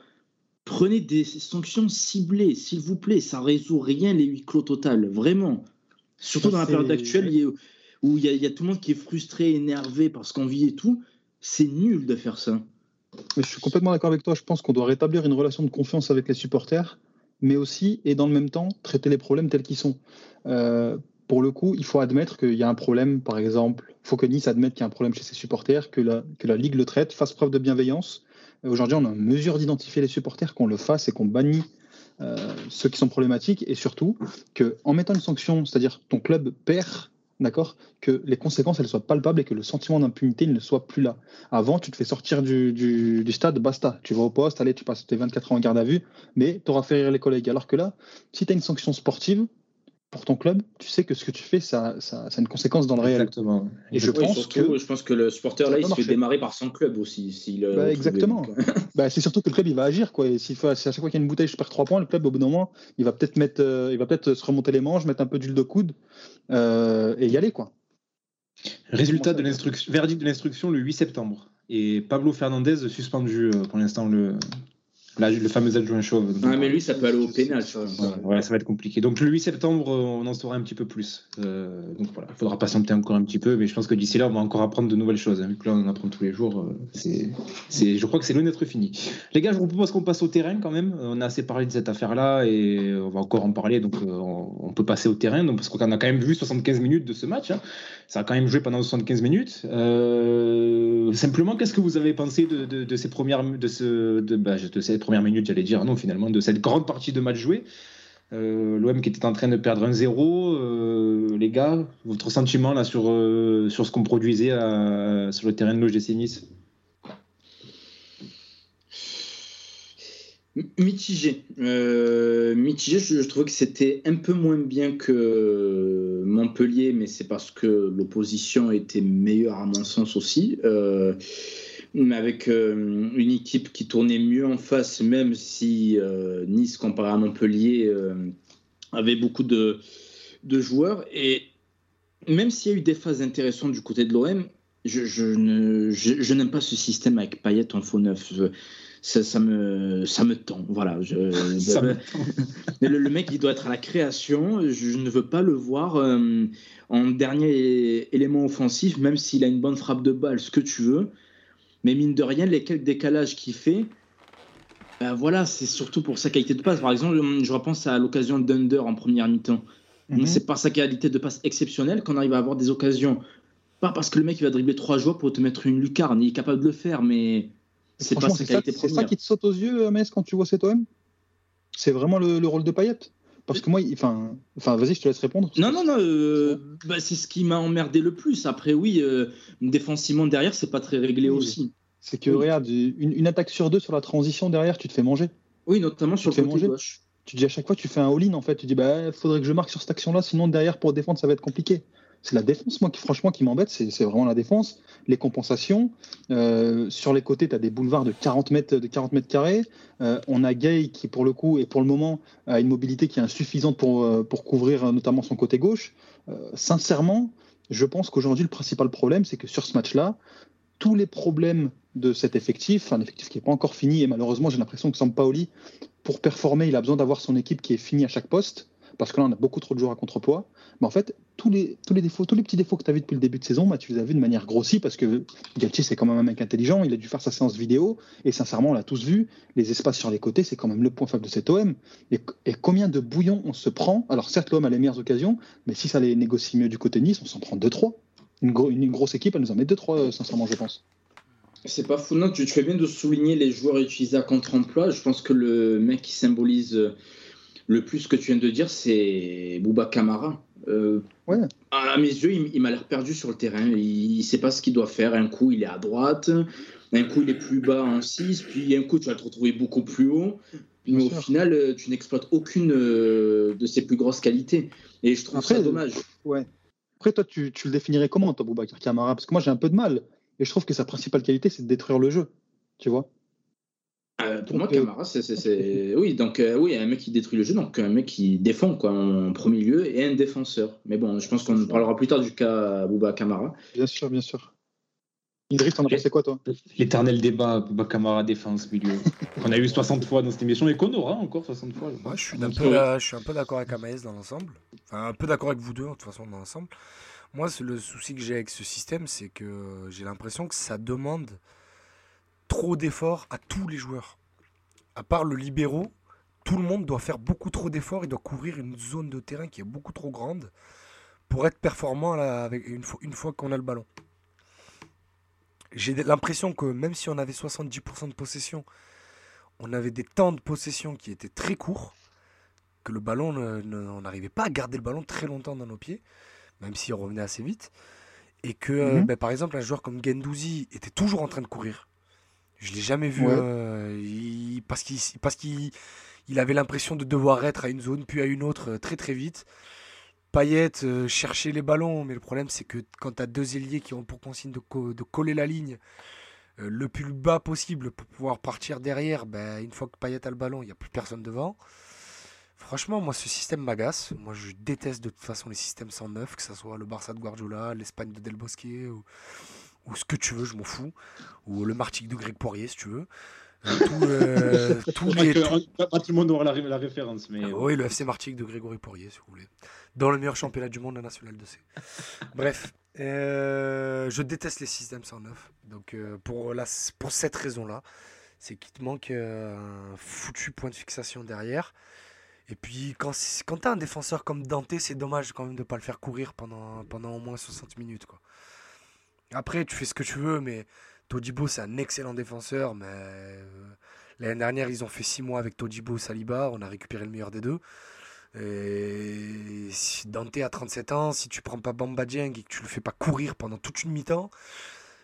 G: prenez des sanctions ciblées, s'il vous plaît. Ça résout rien, les huis clos total. Vraiment. Surtout dans la période actuelle où il y, y, a tout le monde qui est frustré, énervé parce qu'on vit et tout. C'est nul de faire ça.
E: Mais je suis complètement d'accord avec toi. Je pense qu'on doit rétablir une relation de confiance avec les supporters, mais aussi, et dans le même temps, traiter les problèmes tels qu'ils sont. Euh, pour le coup, il faut admettre qu'il y a un problème, par exemple, il faut que Nice admette qu'il y a un problème chez ses supporters, que la, que la Ligue le traite, fasse preuve de bienveillance. Aujourd'hui, on a une mesure d'identifier les supporters, qu'on le fasse et qu'on bannit euh, ceux qui sont problématiques, et surtout qu'en mettant une sanction, c'est-à-dire ton club perd d'accord Que les conséquences, elles soient palpables et que le sentiment d'impunité ne soit plus là. Avant, tu te fais sortir du, stade, basta. Tu vas au poste, allez, tu passes tes 24 ans en garde à vue, mais tu auras fait rire les collègues. Alors que là, si tu as une sanction sportive, pour ton club, tu sais que ce que tu fais, ça, ça, ça a une conséquence dans le réel.
G: Exactement. Et je, pense surtout, que, je pense que le supporter là, il se fait démarrer par son club aussi. Si
E: bah, exactement. bah, c'est surtout que le club, il va agir. Quoi. Et si à chaque fois qu'il y a une bouteille, je perds 3 points, le club, au bout d'un moment, il va peut-être mettre, euh, il va peut-être se remonter les manches, mettre un peu d'huile de coude euh, et y aller. quoi.
B: Résultat de l'instruction, verdict de l'instruction le 8 septembre. Et Pablo Fernandez suspendu euh, pour l'instant le, le fameux adjoint chauve.
G: Ah, mais lui, ça peut aller au pénal.
B: Ouais, ça va être compliqué. Donc, le 8 septembre, on en saura un petit peu plus. Euh, donc, voilà, il faudra patienter encore un petit peu, mais je pense que d'ici là, on va encore apprendre de nouvelles choses. Hein, vu que là, on en apprend tous les jours. Euh, c'est, c'est, je crois que c'est loin d'être fini. Les gars, je vous propose qu'on passe au terrain quand même. On a assez parlé de cette affaire-là et on va encore en parler. Donc, euh, on, peut passer au terrain. Donc, parce qu'on a quand même vu 75 minutes de ce match. Hein. Ça a quand même joué pendant 75 minutes. Simplement, qu'est-ce que vous avez pensé de, de, de ces premières, de ce, de, bah, de premières minutes, j'allais dire, non, finalement, de cette grande partie de match joué. Euh, L'OM qui était en train de perdre un 0 euh, les gars, votre sentiment là sur, euh, sur ce qu'on produisait sur le terrain de l'OGC Nice?
G: Mitigé. Euh, mitigé, je, je trouvais que c'était un peu moins bien que Montpellier, mais c'est parce que l'opposition était meilleure à mon sens aussi. Euh, avec euh, une équipe qui tournait mieux en face, même si euh, Nice, comparé à Montpellier, euh, avait beaucoup de, de, joueurs. Et même s'il y a eu des phases intéressantes du côté de l'OM, je, je, ne, je, je n'aime pas ce système avec Payet en faux neuf. Ça, ça, me, ça me tend. Voilà. Je, le, le, mec, il doit être à la création. Je, ne veux pas le voir en dernier élément offensif, même s'il a une bonne frappe de balle, ce que tu veux. Mais mine de rien, les quelques décalages qu'il fait, ben voilà, c'est surtout pour sa qualité de passe. Par exemple, je repense à l'occasion d'Under en première mi-temps. Mm -hmm. C'est par sa qualité de passe exceptionnelle qu'on arrive à avoir des occasions. Pas parce que le mec il va dribbler trois joueurs pour te mettre une lucarne, il est capable de le faire, mais c'est pas sa qualité
E: C'est ça qui te saute aux yeux, Metz, quand tu vois cet OM C'est vraiment le, le, rôle de Payet? Parce que moi, enfin, enfin, vas-y, je te laisse répondre.
G: Non, non, non, euh, bah, c'est ce qui m'a emmerdé le plus. Après, oui, euh, défensivement derrière, c'est pas très réglé oui, aussi.
E: C'est que, oui. regarde, une, une, attaque sur deux sur la transition derrière, tu te fais manger.
G: Oui, notamment sur
E: tu
G: le côté
E: manger.
G: gauche.
E: Tu dis à chaque fois, tu fais un all-in en fait. Tu dis, bah, faudrait que je marque sur cette action-là, sinon derrière pour défendre, ça va être compliqué c'est la défense, moi, qui franchement, qui m'embête, c'est vraiment la défense. Les compensations. Euh, sur les côtés, tu as des boulevards de 40 mètres, de 40 mètres carrés. Euh, on a Gay qui, pour le coup, et pour le moment, a une mobilité qui est insuffisante pour, euh, pour couvrir notamment son côté gauche. sincèrement, je pense qu'aujourd'hui, le principal problème, c'est que sur ce match-là, tous les problèmes de cet effectif, un effectif qui n'est pas encore fini, et malheureusement, j'ai l'impression que Sampaoli, pour performer, il a besoin d'avoir son équipe qui est finie à chaque poste parce que là, on a beaucoup trop de joueurs à contrepoids. Mais en fait, tous les, tous les défauts, tous les petits défauts que tu as vus depuis le début de saison, bah, tu les as vus de manière grossie parce que Galtier, c'est quand même un mec intelligent. Il a dû faire sa séance vidéo et sincèrement, on l'a tous vu. Les espaces sur les côtés, c'est quand même le point faible de cet OM. Et, combien de bouillons on se prend? Alors, certes, l'OM a les meilleures occasions, mais si ça les négocie mieux du côté Nice, on s'en prend 2-3. Une, gro une, une, grosse équipe, elle nous en met 2-3, sincèrement, je pense.
G: C'est pas fou. Non, tu, tu, fais bien de souligner les joueurs utilisés à contre-emploi. Je pense que le mec qui symbolise le plus que tu viens de dire, c'est Bouba Kamara. Euh,
E: ouais.
G: À mes yeux, il, il m'a l'air perdu sur le terrain. Il ne sait pas ce qu'il doit faire. Un coup, il est à droite. Un coup, il est plus bas en 6. Puis un coup, tu vas te retrouver beaucoup plus haut. Mais au sûr. final, euh, tu n'exploites aucune euh, de ses plus grosses qualités. Et je trouve
E: Après,
G: ça dommage.
E: Ouais. Après, toi, tu, tu, le définirais comment, toi, Boubacar Kamara? Parce que moi, j'ai un peu de mal. Et je trouve que sa principale qualité, c'est de détruire le jeu. Tu vois?
G: Euh, pour moi, Camara, c'est. Oui, donc euh, oui, un mec qui détruit le jeu, donc un mec qui défend quoi, en premier lieu et un défenseur. Mais bon, je pense qu'on parlera plus tard du cas Bouba Camara.
E: Bien sûr, bien sûr. Idriss, t'en as pensé quoi, toi?
B: L'éternel débat Bouba Camara défense milieu. qu'on a eu 60 fois dans cette émission et qu'on aura encore 60 fois.
C: Moi, je, suis un peu, euh, je suis un peu d'accord avec Amaïs dans l'ensemble. Enfin, un peu d'accord avec vous deux, de toute façon, dans l'ensemble. Moi, le souci que j'ai avec ce système, c'est que j'ai l'impression que ça demande trop d'efforts à tous les joueurs. À part le libéraux, tout le monde doit faire beaucoup trop d'efforts. Il doit couvrir une zone de terrain qui est beaucoup trop grande pour être performant avec une, fois, une fois qu'on a le ballon. J'ai l'impression que même si on avait 70% de possession, on avait des temps de possession qui étaient très courts, que le ballon, on n'arrivait pas à garder le ballon très longtemps dans nos pieds, même s'il revenait assez vite. Et que, mhm. ben, par exemple, un joueur comme Gendouzi était toujours en train de courir. Je l'ai jamais vu euh, parce qu'il parce qu'il il avait l'impression de devoir être à une zone puis à une autre euh, très très vite. Payet euh, chercher les ballons, mais le problème c'est que quand tu as deux ailiers qui ont pour consigne de, de coller la ligne le plus bas possible pour pouvoir partir derrière, ben, une fois que Payet a le ballon, il n'y a plus personne devant. Franchement, moi, ce système m'agace. Moi, je déteste de toute façon les systèmes 109, que ce soit le Barça de Guardiola, l'Espagne de Del Bosque ou, ou ce que tu veux, je m'en fous, ou le Martic de Greg Poirier, si tu veux. Euh, tout, euh,
B: tous les, Pas, tout le monde aura la, la référence. Mais...
C: Ah, oui, le FC Martic de Grégory Poirier, si vous voulez. Dans le meilleur championnat du monde, la national de C. Bref, euh, je déteste les systèmes 109. Donc, pour, la, pour cette raison-là, c'est qu'il te manque un foutu point de fixation derrière. Et puis, quand, quand tu as un défenseur comme Dante, c'est dommage quand même de ne pas le faire courir pendant, pendant au moins 60 minutes. Quoi. Après, tu fais ce que tu veux, mais Todibo, c'est un excellent défenseur. Mais euh, l'année dernière, ils ont fait 6 mois avec Todibo Saliba. On a récupéré le meilleur des deux. Et Dante a 37 ans, si tu prends pas Bamba Dieng et que tu le fais pas courir pendant toute une mi-temps,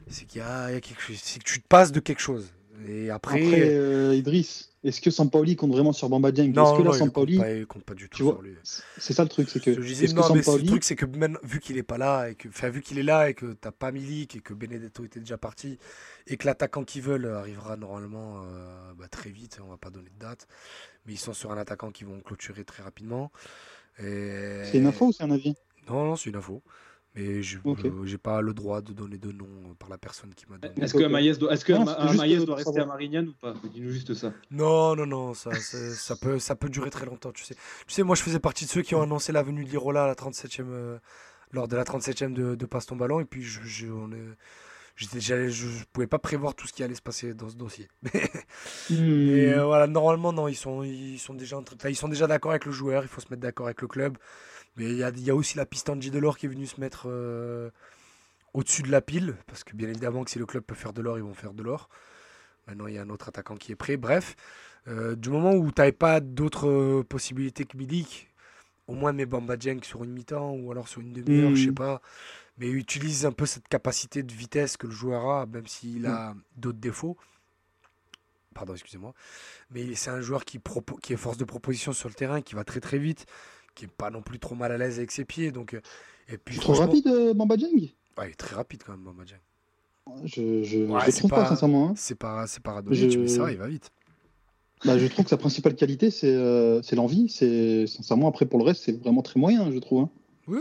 C: c'est qu'il y, a, quelque chose, c'est que tu te passes de quelque chose. Et après,
E: après euh, Idriss, est-ce que Sampaoli compte vraiment sur Bamba Dieng?
C: Est-ce
E: que
C: là, Sampaoli compte, pas, compte pas du tout sur lui.
E: C'est ça le truc, c'est que.
C: Je non, mais le truc, c'est que même, vu qu'il est pas là et que, enfin, vu qu'il est là et que t'as pas Milik et que Benedetto était déjà parti et que l'attaquant qu'ils veulent arrivera normalement euh, bah, très vite, on va pas donner de date, mais ils sont sur un attaquant qui vont clôturer très rapidement.
E: C'est une info ou c'est un avis?
C: Non, non, c'est une info. Mais je n'ai pas le droit de donner de nom euh, par la personne qui m'a donné.
B: Est-ce que Maïs doit, est doit rester à Marignane ou pas? Dis-nous juste ça.
C: Non, non, non, ça, ça, peut, ça peut durer très longtemps, tu sais. Tu sais, moi je faisais partie de ceux qui ont annoncé la venue de l'Irola à la 37e, euh, lors de la 37e de, de Passe ton ballon, et puis je, je, on je pouvais pas prévoir tout ce qui allait se passer dans ce dossier. Mais hmm. euh, voilà, normalement, non, ils sont, ils sont déjà, ils sont déjà d'accord avec le joueur, il faut se mettre d'accord avec le club. Mais il y a, y a, aussi la piste Angie Delors qui est venue se mettre euh, au-dessus de la pile, parce que bien évidemment que si le club peut faire de l'or, ils vont faire de l'or. Maintenant, il y a un autre attaquant qui est prêt. Bref, euh, du moment où tu n'avais pas d'autres euh, possibilités que Milik, au moins mets Bamba Dieng sur une mi-temps ou alors sur une demi-heure, je sais hmm. pas. Mais utilise un peu cette capacité de vitesse que le joueur a, même s'il a hmm. d'autres défauts. Pardon, excusez-moi. Mais c'est un joueur qui, qui est force de proposition sur le terrain, qui va très très vite qui est pas non plus trop mal à l'aise avec ses pieds. Donc, euh,
E: et puis, trop rapide, euh, Bamba
C: Ouais, il est très rapide quand même, Bamba Dieng.
E: Je, je, je trouve pas, sincèrement. Hein.
C: C'est pas, c'est pas je... mais ça, il va vite.
E: Bah, je trouve que sa principale qualité, c'est euh, l'envie. C'est sincèrement après pour le reste, c'est vraiment très moyen, je trouve. Hein.
C: Oui,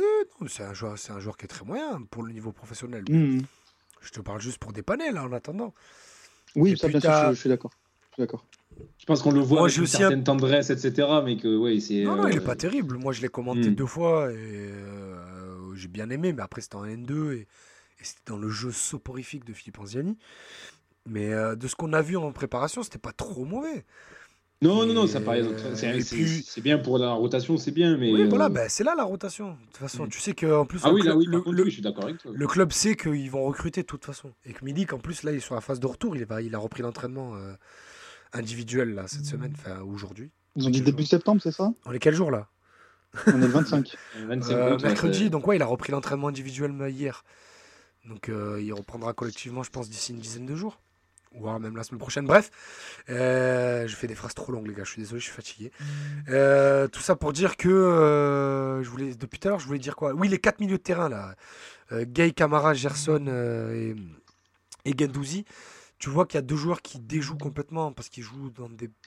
C: c'est un joueur, c'est un joueur qui est très moyen pour le niveau professionnel. Mmh. Je te parle juste pour dépanner là en attendant.
E: Oui, ça, bien sûr, je, je suis d'accord. Je suis d'accord.
B: Je pense qu'on le voit avec une certaine tendresse, etc. Mais que, ouais, c'est.
C: Non, non, il est euh, pas terrible. Moi, je l'ai commenté hmm. deux fois et euh, j'ai bien aimé. Mais après, c'était en N2 et, c'était dans le jeu soporifique de Philippe Anziani. Mais euh, de ce qu'on a vu en préparation, c'était pas trop mauvais.
B: Non, non, non, ça paraît. C'est bien pour la rotation, c'est bien, mais.
C: Oui, voilà, ben, c'est là la rotation. De toute façon, hmm. tu sais qu'en plus.
B: Ah oui, club, là, oui, le, je suis d'accord avec toi.
C: Le club sait qu'ils vont recruter de toute façon. Et que Milik, en plus, là, il est sur la phase de retour. Il, va, il a repris l'entraînement individuel là, cette semaine, enfin aujourd'hui.
E: Ils ont dit début septembre, c'est ça?
C: On est quel jour là?
E: On est le 25.
C: Euh, mercredi, donc ouais, il a repris l'entraînement individuel hier. Donc euh, il reprendra collectivement, je pense, d'ici une dizaine de jours. Ou même la semaine prochaine. Bref, euh, je fais des phrases trop longues, les gars. Je suis désolé, je suis fatigué. tout ça pour dire que je voulais, depuis tout à l'heure, je voulais dire quoi? Oui, les quatre milieux de terrain là. Gay, Camara, Gerson et, et Gendouzi, tu vois qu'il y a deux joueurs qui déjouent complètement parce qu'ils jouent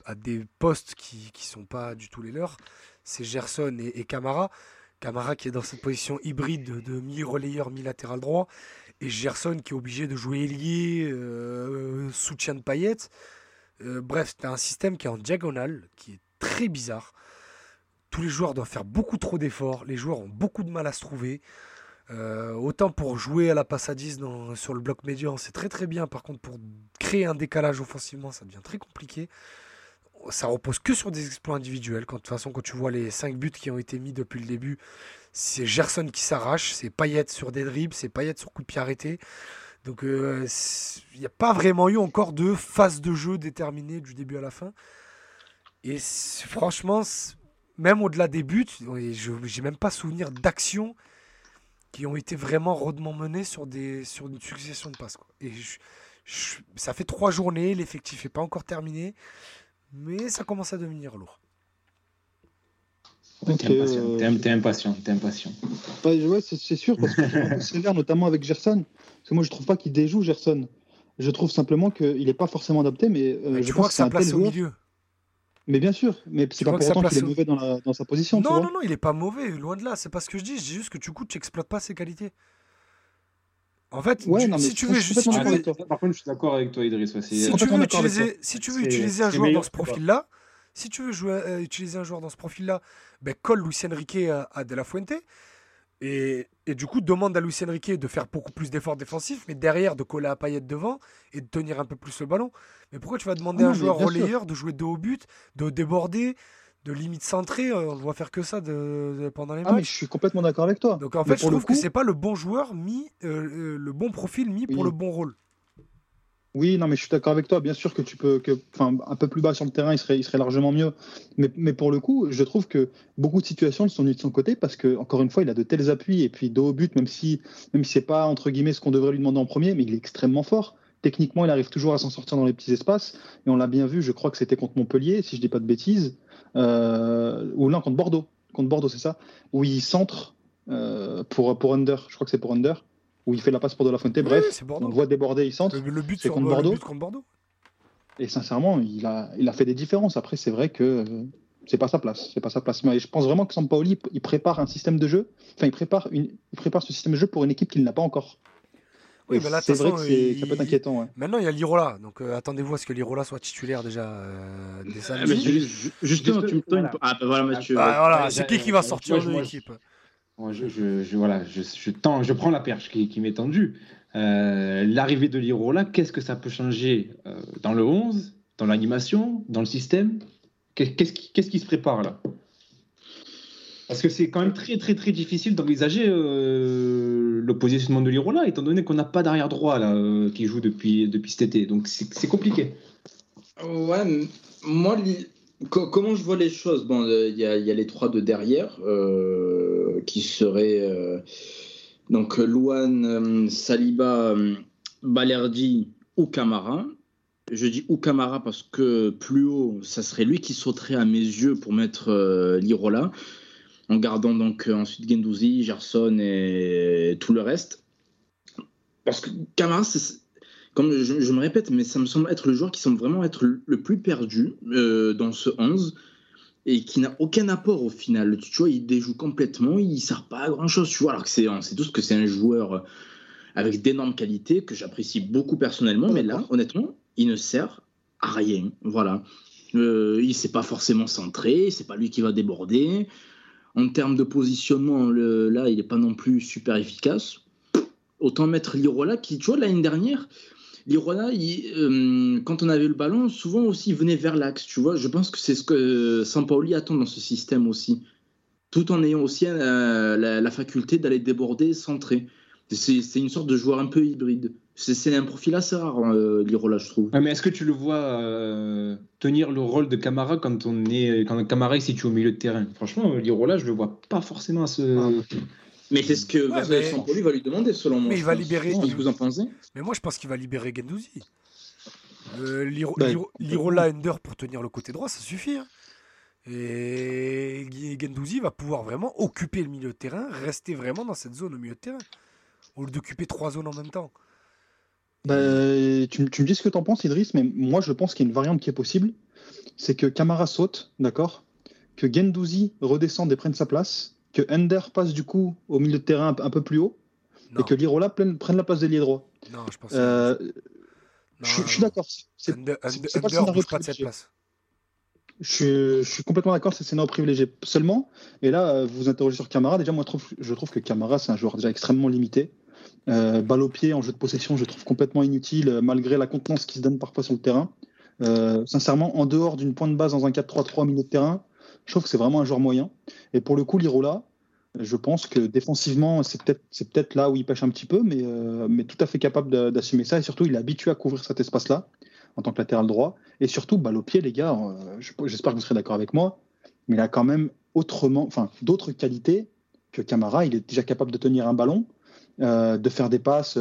C: à des postes qui ne sont pas du tout les leurs. C'est Gerson et, Camara. Camara qui est dans cette position hybride de, de mi-relayeur, mi-latéral droit. Et Gerson qui est obligé de jouer ailier, euh, soutien de paillettes. Euh, bref, c'est un système qui est en diagonale, qui est très bizarre. Tous les joueurs doivent faire beaucoup trop d'efforts. Les joueurs ont beaucoup de mal à se trouver. Euh, autant pour jouer à la passe à 10 dans- sur le bloc médian, c'est très très bien. Par contre, pour créer un décalage offensivement, ça devient très compliqué. Ça repose que sur des exploits individuels. Quand, de toute façon, quand tu vois les 5 buts qui ont été mis depuis le début, c'est Gerson qui s'arrache, c'est Payet sur des dribbles, c'est Payet sur coup de pied arrêté. Donc euh, il n'y a pas vraiment eu encore de phase de jeu déterminée du début à la fin. Et franchement, même au-delà des buts, n'ai même pas souvenir d'actions qui ont été vraiment rodement menées sur, des, sur une succession de passes. quoi. Et je- je- ça fait trois journées, l'effectif n'est pas encore terminé, mais ça commence à devenir lourd.
B: T'es impatient,
E: euh,
B: t'es- impatient, t'es impatient.
E: Bah, ouais, c'est c'est sûr, parce que notamment avec Gerson. Parce que moi, je trouve pas qu'il déjoue Gerson. Je trouve simplement qu'il n'est pas forcément adapté, mais euh,
C: Mais
E: je
C: tu
E: pense
C: vois que sa
E: c'est un tel
C: place au milieu.
E: Mais bien sûr, mais c'est
C: Tu
E: pas pour
C: que sa
E: autant qu'il est mauvais dans, la- dans sa position. tu
C: Non,
E: vois.
C: non, non, il est pas mauvais, loin de là. C'est pas ce que je dis. Je dis juste que du coup, tu n'exploites pas ses qualités. En fait,
E: Ouais,
C: tu-
E: non,
C: si tu
E: je
C: veux, si tu.
B: Par contre, je suis d'accord avec toi, Idriss. c'est-
C: si tu veux utiliser,
E: toi.
C: si tu veux utiliser un joueur dans ce profil-là, si tu veux jouer, euh, utiliser un joueur dans ce profil-là, ben, colle Luis Enrique à, à De La Fuente. Et, et du coup, demande à Luis Enrique de faire beaucoup plus d'efforts défensifs, mais derrière de coller à Payet devant et de tenir un peu plus le ballon. Mais pourquoi tu vas demander
E: Ah
C: à un
E: mais
C: joueur
E: sûr.
C: relayeur de jouer dos au but, de déborder, de limite centrer On ne voit faire que ça de- de- pendant les
E: Ah, mais
C: matchs.
E: je suis complètement d'accord avec toi.
C: Donc en
E: Mais
C: fait, je trouve que
E: coup-
C: c'est pas le bon joueur mis, euh, euh, le bon profil mis pour le bon rôle.
E: Oui, non, mais je suis d'accord avec toi. Bien sûr que tu peux, enfin, un peu plus bas sur le terrain, il serait, largement mieux. Mais, pour le coup, je trouve que beaucoup de situations sont venues de son côté parce que, encore une fois, il a de tels appuis et puis dos au but, même si, même si c'est pas entre guillemets ce qu'on devrait lui demander en premier, mais il est extrêmement fort. Techniquement, il arrive toujours à s'en sortir dans les petits espaces. Et on l'a bien vu, je crois que c'était contre Montpellier, si je dis pas de bêtises, euh, ou non, contre Bordeaux. Contre Bordeaux, c'est ça Où il centre euh, pour, pour Under, je crois que c'est pour Under, où il fait la passe pour De La Fuente. Bref,
C: Oui,
E: on le voit déborder, il centre.
C: Le, le but
E: c'est contre
C: le
E: Bordeaux
C: but contre Bordeaux.
E: Et sincèrement, il a, il a fait des différences. Après, c'est vrai que euh, c'est pas sa place. C'est pas sa place. Mais je pense vraiment que Sampaoli, il prépare un système de jeu. Enfin, il prépare, une, il prépare ce système de jeu pour une équipe qu'il n'a pas encore.
C: Oui,
E: Et
C: mais là, de
E: c'est vrai que c'est-
C: il-
E: ça peut être inquiétant. ouais.
C: Maintenant, il y a Lirola. Donc euh, attendez-vous à ce que Lirola soit titulaire déjà euh,
G: Ah, ju- justement, tu me
B: voilà.
G: Ah, bah voilà, Mathieu.
C: Ah, voilà, c'est
B: ouais,
C: qui qui va
B: ouais,
C: sortir de l'équipe?
B: Je, voilà, je, prends la perche qui, m'est tendue. Euh, L'arrivée de Lirola, qu'est-ce que ça peut changer euh, dans le 11, dans l'animation, dans le système? Qu'est- Qu'est-ce qui, se prépare là? Parce que c'est quand même très très très difficile d'envisager euh, le positionnement de Lirola, étant donné qu'on n'a pas d'arrière droit euh, qui joue depuis, depuis cet été. Donc c'est compliqué.
G: Ouais, moi, comment je vois les choses? Bon, il y, a, les trois de derrière qui seraient euh, donc Luan, euh, Saliba, euh, Balerdi ou Camara. Je dis ou Camara parce que plus haut, ça serait lui qui sauterait à mes yeux pour mettre Lirola, en gardant donc ensuite Gendouzi, Gerson et tout le reste. Parce que Camara, comme je, me répète, mais ça me semble être le joueur qui semble vraiment être le, plus perdu dans ce 11 et qui n'a aucun apport au final. Tu vois, il déjoue complètement, il sert pas à grand chose, tu vois, alors que c'est, on sait tous que c'est un joueur avec d'énormes qualités que j'apprécie beaucoup personnellement, mais là, honnêtement, il ne sert à rien. Voilà. Euh, il s'est pas forcément centré, c'est pas lui qui va déborder. En termes de positionnement, le- là, il n'est pas non plus super efficace. Autant mettre Lirola qui, tu vois, l'année dernière, Lirola, il, euh, quand on avait le ballon, souvent aussi, il venait vers l'axe, tu vois. Je pense que c'est ce que Sampaoli attend dans ce système aussi. Tout en ayant aussi euh, la, la faculté d'aller déborder, centrer. C'est c'est une sorte de joueur un peu hybride. C'est c'est un profil assez rare, euh, Lirola, je trouve.
B: Ouais, mais est-ce que tu le vois euh, tenir le rôle de Camara quand on est quand Camara est situé au milieu de terrain? Franchement, euh, Lirola, je le vois pas forcément à ce.
G: Mais c'est ce que
C: Ouais, mais-
G: va lui demander, selon moi.
C: Mais il va
G: pense.
C: libérer-
G: Je sais pas ce que vous en pensez
C: Mais moi, je pense qu'il va libérer Gendouzi. Euh, Liro-
E: Bah,
C: Liro- Lirola Ender pour tenir le côté droit, ça suffit. hein. Et Gendouzi va pouvoir vraiment occuper le milieu de terrain, rester vraiment dans cette zone au milieu de terrain, au lieu d'occuper trois zones en même temps.
E: Bah, tu, me dis ce que tu en penses, Idriss, mais moi je pense qu'il y a une variante qui est possible. C'est que Camara saute, d'accord? Que Gendouzi redescende et prenne sa place. Que Ender passe du coup au milieu de terrain un, peu plus haut. Et que Lirola prenne, la place d'ailier droit.
C: Non, je pense
E: euh, je, suis d'accord.
C: C'est pas le pas de cette place.
E: Je, suis complètement d'accord, c'est scénario privilégié seulement. Et là, euh, vous vous interrogez sur Camara. Déjà, moi, je trouve que Camara, c'est un joueur déjà extrêmement limité. Euh, balle au pied en jeu de possession, je trouve complètement inutile, euh, malgré la contenance qui se donne parfois sur le terrain. Euh, sincèrement, en dehors d'une pointe de base dans un 4-3-3 milieu de terrain, je trouve que c'est vraiment un joueur moyen. Et pour le coup, Lirola, je pense que défensivement, c'est peut-être là où il pêche un petit peu, mais, mais tout à fait capable d'assumer ça. Et surtout, il est habitué à couvrir cet espace-là en tant que latéral droit. Et surtout, balle au pied, les gars, j'espère que vous serez d'accord avec moi, mais il a quand même autrement, d'autres qualités que Camara. Il est déjà capable de tenir un ballon. Euh, de faire des passes,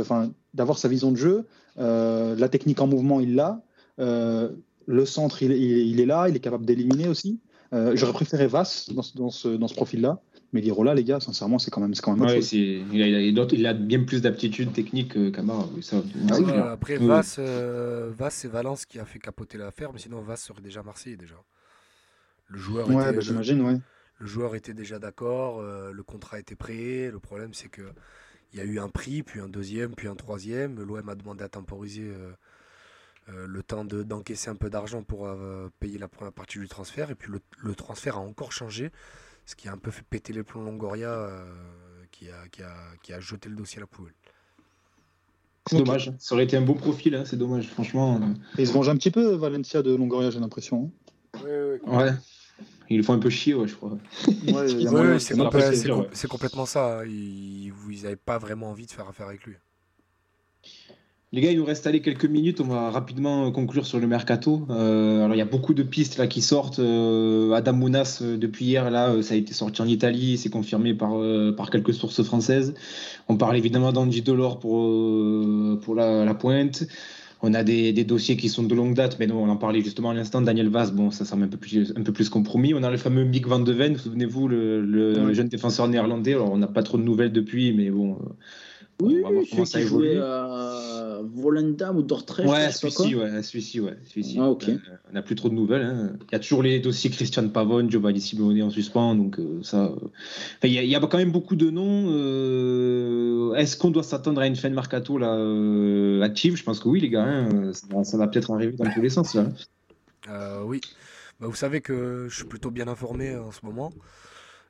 E: d'avoir sa vision de jeu. Euh, la technique en mouvement, il l'a. Euh, le centre, il, est là. Il est capable d'éliminer aussi. J'aurais préféré Vass dans, ce, profil-là. Mais Lirola, les gars, sincèrement, c'est quand même, quand même
B: il, a, bien plus d'aptitude technique que Camara.
C: Ah après, Vass, c'est Valence qui a fait capoter l'affaire, mais sinon, Vass serait déjà Marseille déjà. Le joueur,
E: ouais, bah, j'imagine, ouais.
C: le joueur était déjà d'accord, le contrat était prêt. Le problème, c'est que il y a eu un prix, puis un deuxième, puis un troisième. L'OM a demandé à temporiser euh, euh, le temps d'encaisser un peu d'argent pour euh, payer la première partie du transfert. Et puis le, transfert a encore changé, ce qui a un peu fait péter les plombs Longoria, qui, a, qui, a, qui, a, jeté le dossier à la poubelle.
B: C'est dommage, ça aurait été un beau profil, hein, c'est dommage, franchement.
E: il se venge un petit peu, Valencia de Longoria, j'ai l'impression.
B: Hein. ouais. Ils font un peu chier, ouais, je crois.
C: Ouais, c'est complètement ça. Ils n'avaient pas vraiment envie de faire affaire avec lui.
B: Les gars, il nous reste allé quelques minutes. On va rapidement conclure sur le mercato. Euh, alors, il y a beaucoup de pistes là qui sortent. Euh, Adam Mounas, euh, depuis hier, là, ça a été sorti en Italie. C'est confirmé par, par quelques sources françaises. On parle évidemment d'Andy Delors pour, pour la, la pointe. On a des, dossiers qui sont de longue date, mais nous, on en parlait justement à l'instant. Daniel Vaz, bon, ça semble un peu plus, un peu plus compromis. On a le fameux Mick van de Ven, souvenez-vous, le, jeune défenseur néerlandais. Alors, on n'a pas trop de nouvelles depuis, mais bon,
G: oui, celui qui jouait à Volendam ou Dordrecht.
B: Ouais, celui-ci, ouais, celui-ci, ouais. Celui
G: ah,
B: euh, on n'a plus trop de nouvelles. Hein. Il y a toujours les dossiers Christian Pavone, Giovanni Simone en suspens, donc euh, ça. Euh, il, y a, quand même beaucoup de noms. Est-ce qu'on doit s'attendre à une fin de mercato là, active? Je pense que oui, les gars. Hein. Ça, va peut-être arriver dans tous les sens là.
C: oui. Bah, vous savez que je suis plutôt bien informé en ce moment.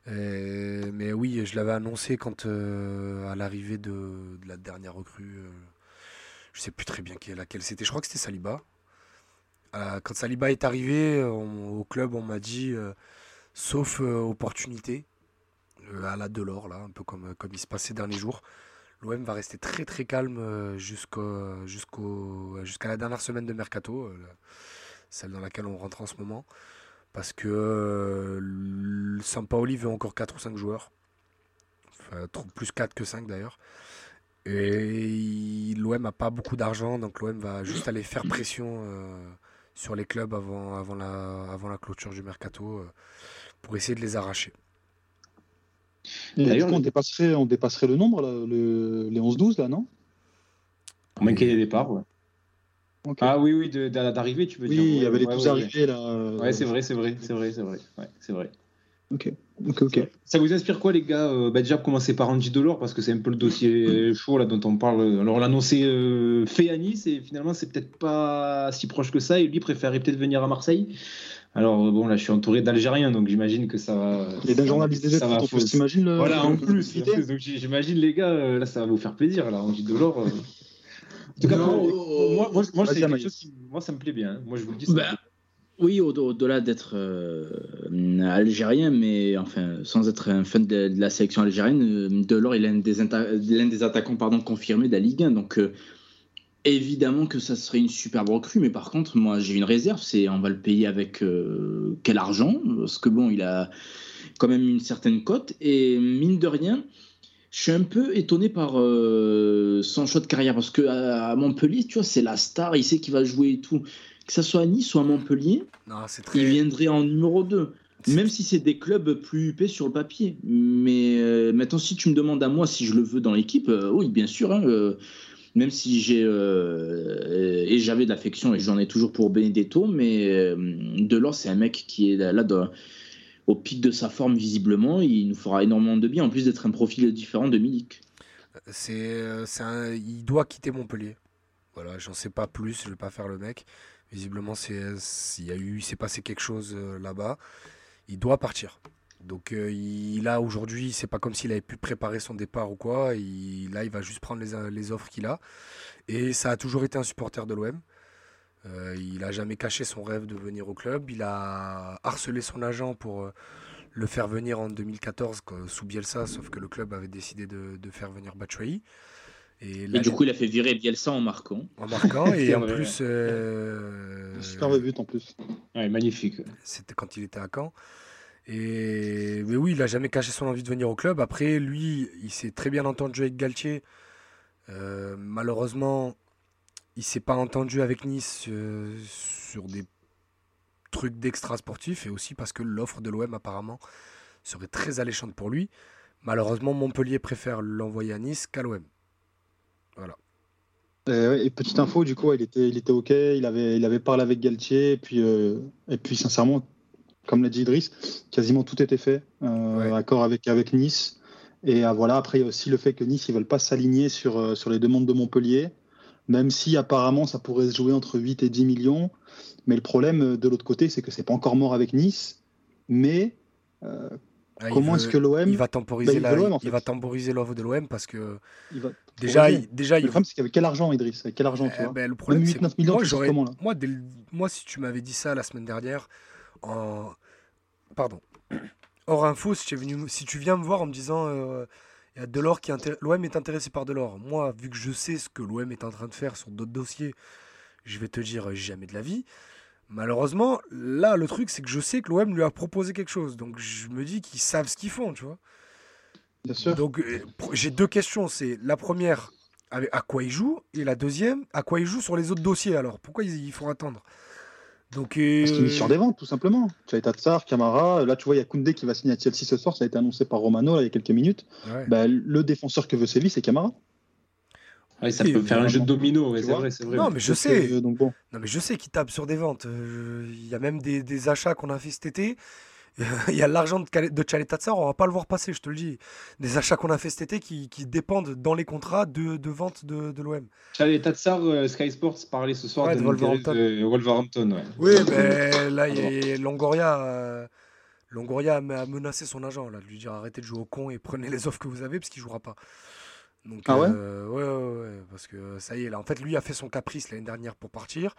C: Euh, mais oui, je l'avais annoncé quand euh, à l'arrivée de, la dernière recrue, je euh, je sais plus très bien laquelle c'était. Je crois que c'était Saliba. quand Saliba est arrivé au club, on m'a dit, sauf opportunité, à la Delors, là, un peu comme, comme il se passait ces derniers jours, l'OM va rester très très calme jusqu'à la dernière semaine de mercato, celle dans laquelle on rentre en ce moment parce que euh, Sampaoli veut encore 4 ou 5 joueurs. plus 4 que 5 d'ailleurs. Et l'OM n'a pas beaucoup d'argent, donc l'OM va juste aller faire pression euh, sur les clubs avant, avant, la, avant la clôture du mercato euh, pour essayer de les arracher.
E: D'ailleurs, on dépasserait, on dépasserait le nombre, les 11-12, là, non?
B: On manquait des départs, ouais. Ah oui, oui, d'arriver, tu veux
E: dire.
B: Oui,
E: il y avait les tous arrivés là.
B: Euh, ouais, c'est vrai, c'est vrai, c'est vrai, c'est vrai. Ouais, c'est vrai.
E: Ok, ok, ok.
B: Ça vous inspire quoi, les gars euh, bah, Déjà, commencer par Andy Delors, parce que c'est un peu le dossier chaud là, dont on parle. Alors, on l'a annoncé euh, fait à Nice, et finalement, c'est peut-être pas si proche que ça, et lui préférerait peut-être venir à Marseille. Alors, bon, là, je suis entouré d'Algériens, donc j'imane que ça va.
E: Et d'un journaliste des ça t'imagines le.
B: Voilà, en plus. donc, j'imagine, les gars, là, ça va vous faire plaisir, là, Andy Delors. En tout cas, moi, moi, moi, c'est quelque chose qui, moi, ça me plaît bien. Hein. Moi, je vous le dis.
G: Bah, oui, au-delà d'être euh, algérien, mais enfin, sans être un fan de, la sélection algérienne, euh, Delors est l'un des, des, attaquants pardon, confirmés de la Ligue 1. Donc, euh, évidemment que ça serait une superbe recrue, mais par contre, moi, j'ai une réserve c'est on va le payer avec quel argent? Parce que bon, il a quand même une certaine cote. Et mine de rien, je suis un peu étonné par euh, son choix de carrière parce que à, Montpellier, tu vois, c'est la star, il sait qu'il va jouer et tout. Que ça soit à Nice ou à Montpellier, il viendrait en numéro 2. Même si c'est des clubs plus huppés sur le papier. Mais euh, maintenant, si tu me demandes à moi si je le veux dans l'équipe, euh, oui, bien sûr. Hein, même si j'ai euh, et j'avais de l'affection et j'en ai toujours pour Benedetto, mais euh, Delors c'est un mec qui est là, au pic de sa forme visiblement, il nous fera énormément de bien en plus d'être un profil différent de Milik.
C: C'est, il doit quitter Montpellier. Voilà, j'en sais pas plus, je vais pas faire le mec. Visiblement, c'est, il y a eu, s'est passé quelque chose euh, là-bas. Il doit partir. Donc euh, a aujourd'hui, c'est pas comme s'il avait pu préparer son départ ou quoi. Là, il va juste prendre les, offres qu'il a. Et ça a toujours été un supporter de l'OM. Euh, il a jamais caché son rêve de venir au club. Il a harcelé son agent pour euh, le faire venir en 2014 sous Bielsa, sauf que le club avait décidé de, faire venir Batshuayi.
G: Et, du coup, il a fait virer Bielsa en marquant.
C: En marquant, et en plus.
E: Super but en plus.
B: Ouais, magnifique.
C: C'était quand il était à Caen. Et mais oui, il a jamais caché son envie de venir au club. Après, lui, il s'est très bien entendu avec Galtier. Euh, malheureusement, il s'est pas entendu avec Nice euh, sur des trucs d'extra sportifs et aussi parce que l'offre de l'OM apparemment serait très alléchante pour lui. Malheureusement, Montpellier préfère l'envoyer à Nice qu'à l'OM. Voilà.
E: Euh, et petite info, du coup, il était, il était ok, il avait, il avait parlé avec Galtier, et puis, et puis sincèrement, comme l'a dit Idriss, quasiment tout était fait, euh, accord avec, avec Nice. Et euh, voilà, après, il y a aussi le fait que Nice, ils veulent pas s'aligner sur, euh, sur les demandes de Montpellier, même si apparemment ça pourrait se jouer entre 8 et 10 millions. Mais le problème de l'autre côté, c'est que c'est pas encore mort avec Nice. Mais ah, comment est-ce que l'OM.
C: Il va temporiser bah, il, va l'offre de l'OM parce que. déjà, il, déjà,
E: le problème, c'est qu'avec quel argent, Idriss? Avec quel argent, tu eh vois? ben, le problème, 8, 9 millions,
C: moi,
E: comment, là
C: moi, moi, si tu m'avais dit ça la semaine dernière, en... Pardon. Hors info, si tu, venu... si tu viens me voir en me disant euh, il y a Delors qui l'OM est intéressé par Delors. Moi, vu que je sais ce que l'OM est en train de faire sur d'autres dossiers, je vais te dire jamais de la vie. Malheureusement, là, le truc, c'est que je sais que l'OM lui a proposé quelque chose. Donc, je me dis qu'ils savent ce qu'ils font, tu vois.
E: Bien sûr.
C: Donc, euh, j'ai deux questions. C'est la première, à quoi il joue Et la deuxième, à quoi il joue sur les autres dossiers alors? Pourquoi ils, font attendre? Donc,
E: euh... Parce qu'il mise sur des ventes, tout simplement. Tu as Tatsar, Camara. Là, tu vois, il y a Koundé qui va signer à Chelsea ce soir. Ça a été annoncé par Romano là, il y a quelques minutes. Bah, le défenseur que veut Séville, c'est Camara.
B: Ouais, ça peut faire un jeu de domino, c'est vrai, c'est vrai.
C: Non, mais je sais. Euh, donc bon. Non, mais je sais qu'il tape sur des ventes. Euh, il y a même des, des achats qu'on a fait cet été. il y a l'argent de, de Tchalet-Tatsar, on va pas le voir passer, je te le dis. Des achats qu'on a fait cet été qui, qui, dépendent dans les contrats de, de vente de, de l'OM.
B: Chalet-Tatsar, euh, Sky Sports parlait ce soir de, Wolverhampton. ouais.
C: Oui, mais là, il y a Longoria. Euh, Longoria a menacé son agent, là, de lui dire arrêtez de jouer au con et prenez les offres que vous avez parce qu'il jouera pas. Donc,
E: ah ouais,
C: euh, ouais, ouais, ouais, parce que ça y est, là, en fait, lui a fait son caprice l'année dernière pour partir.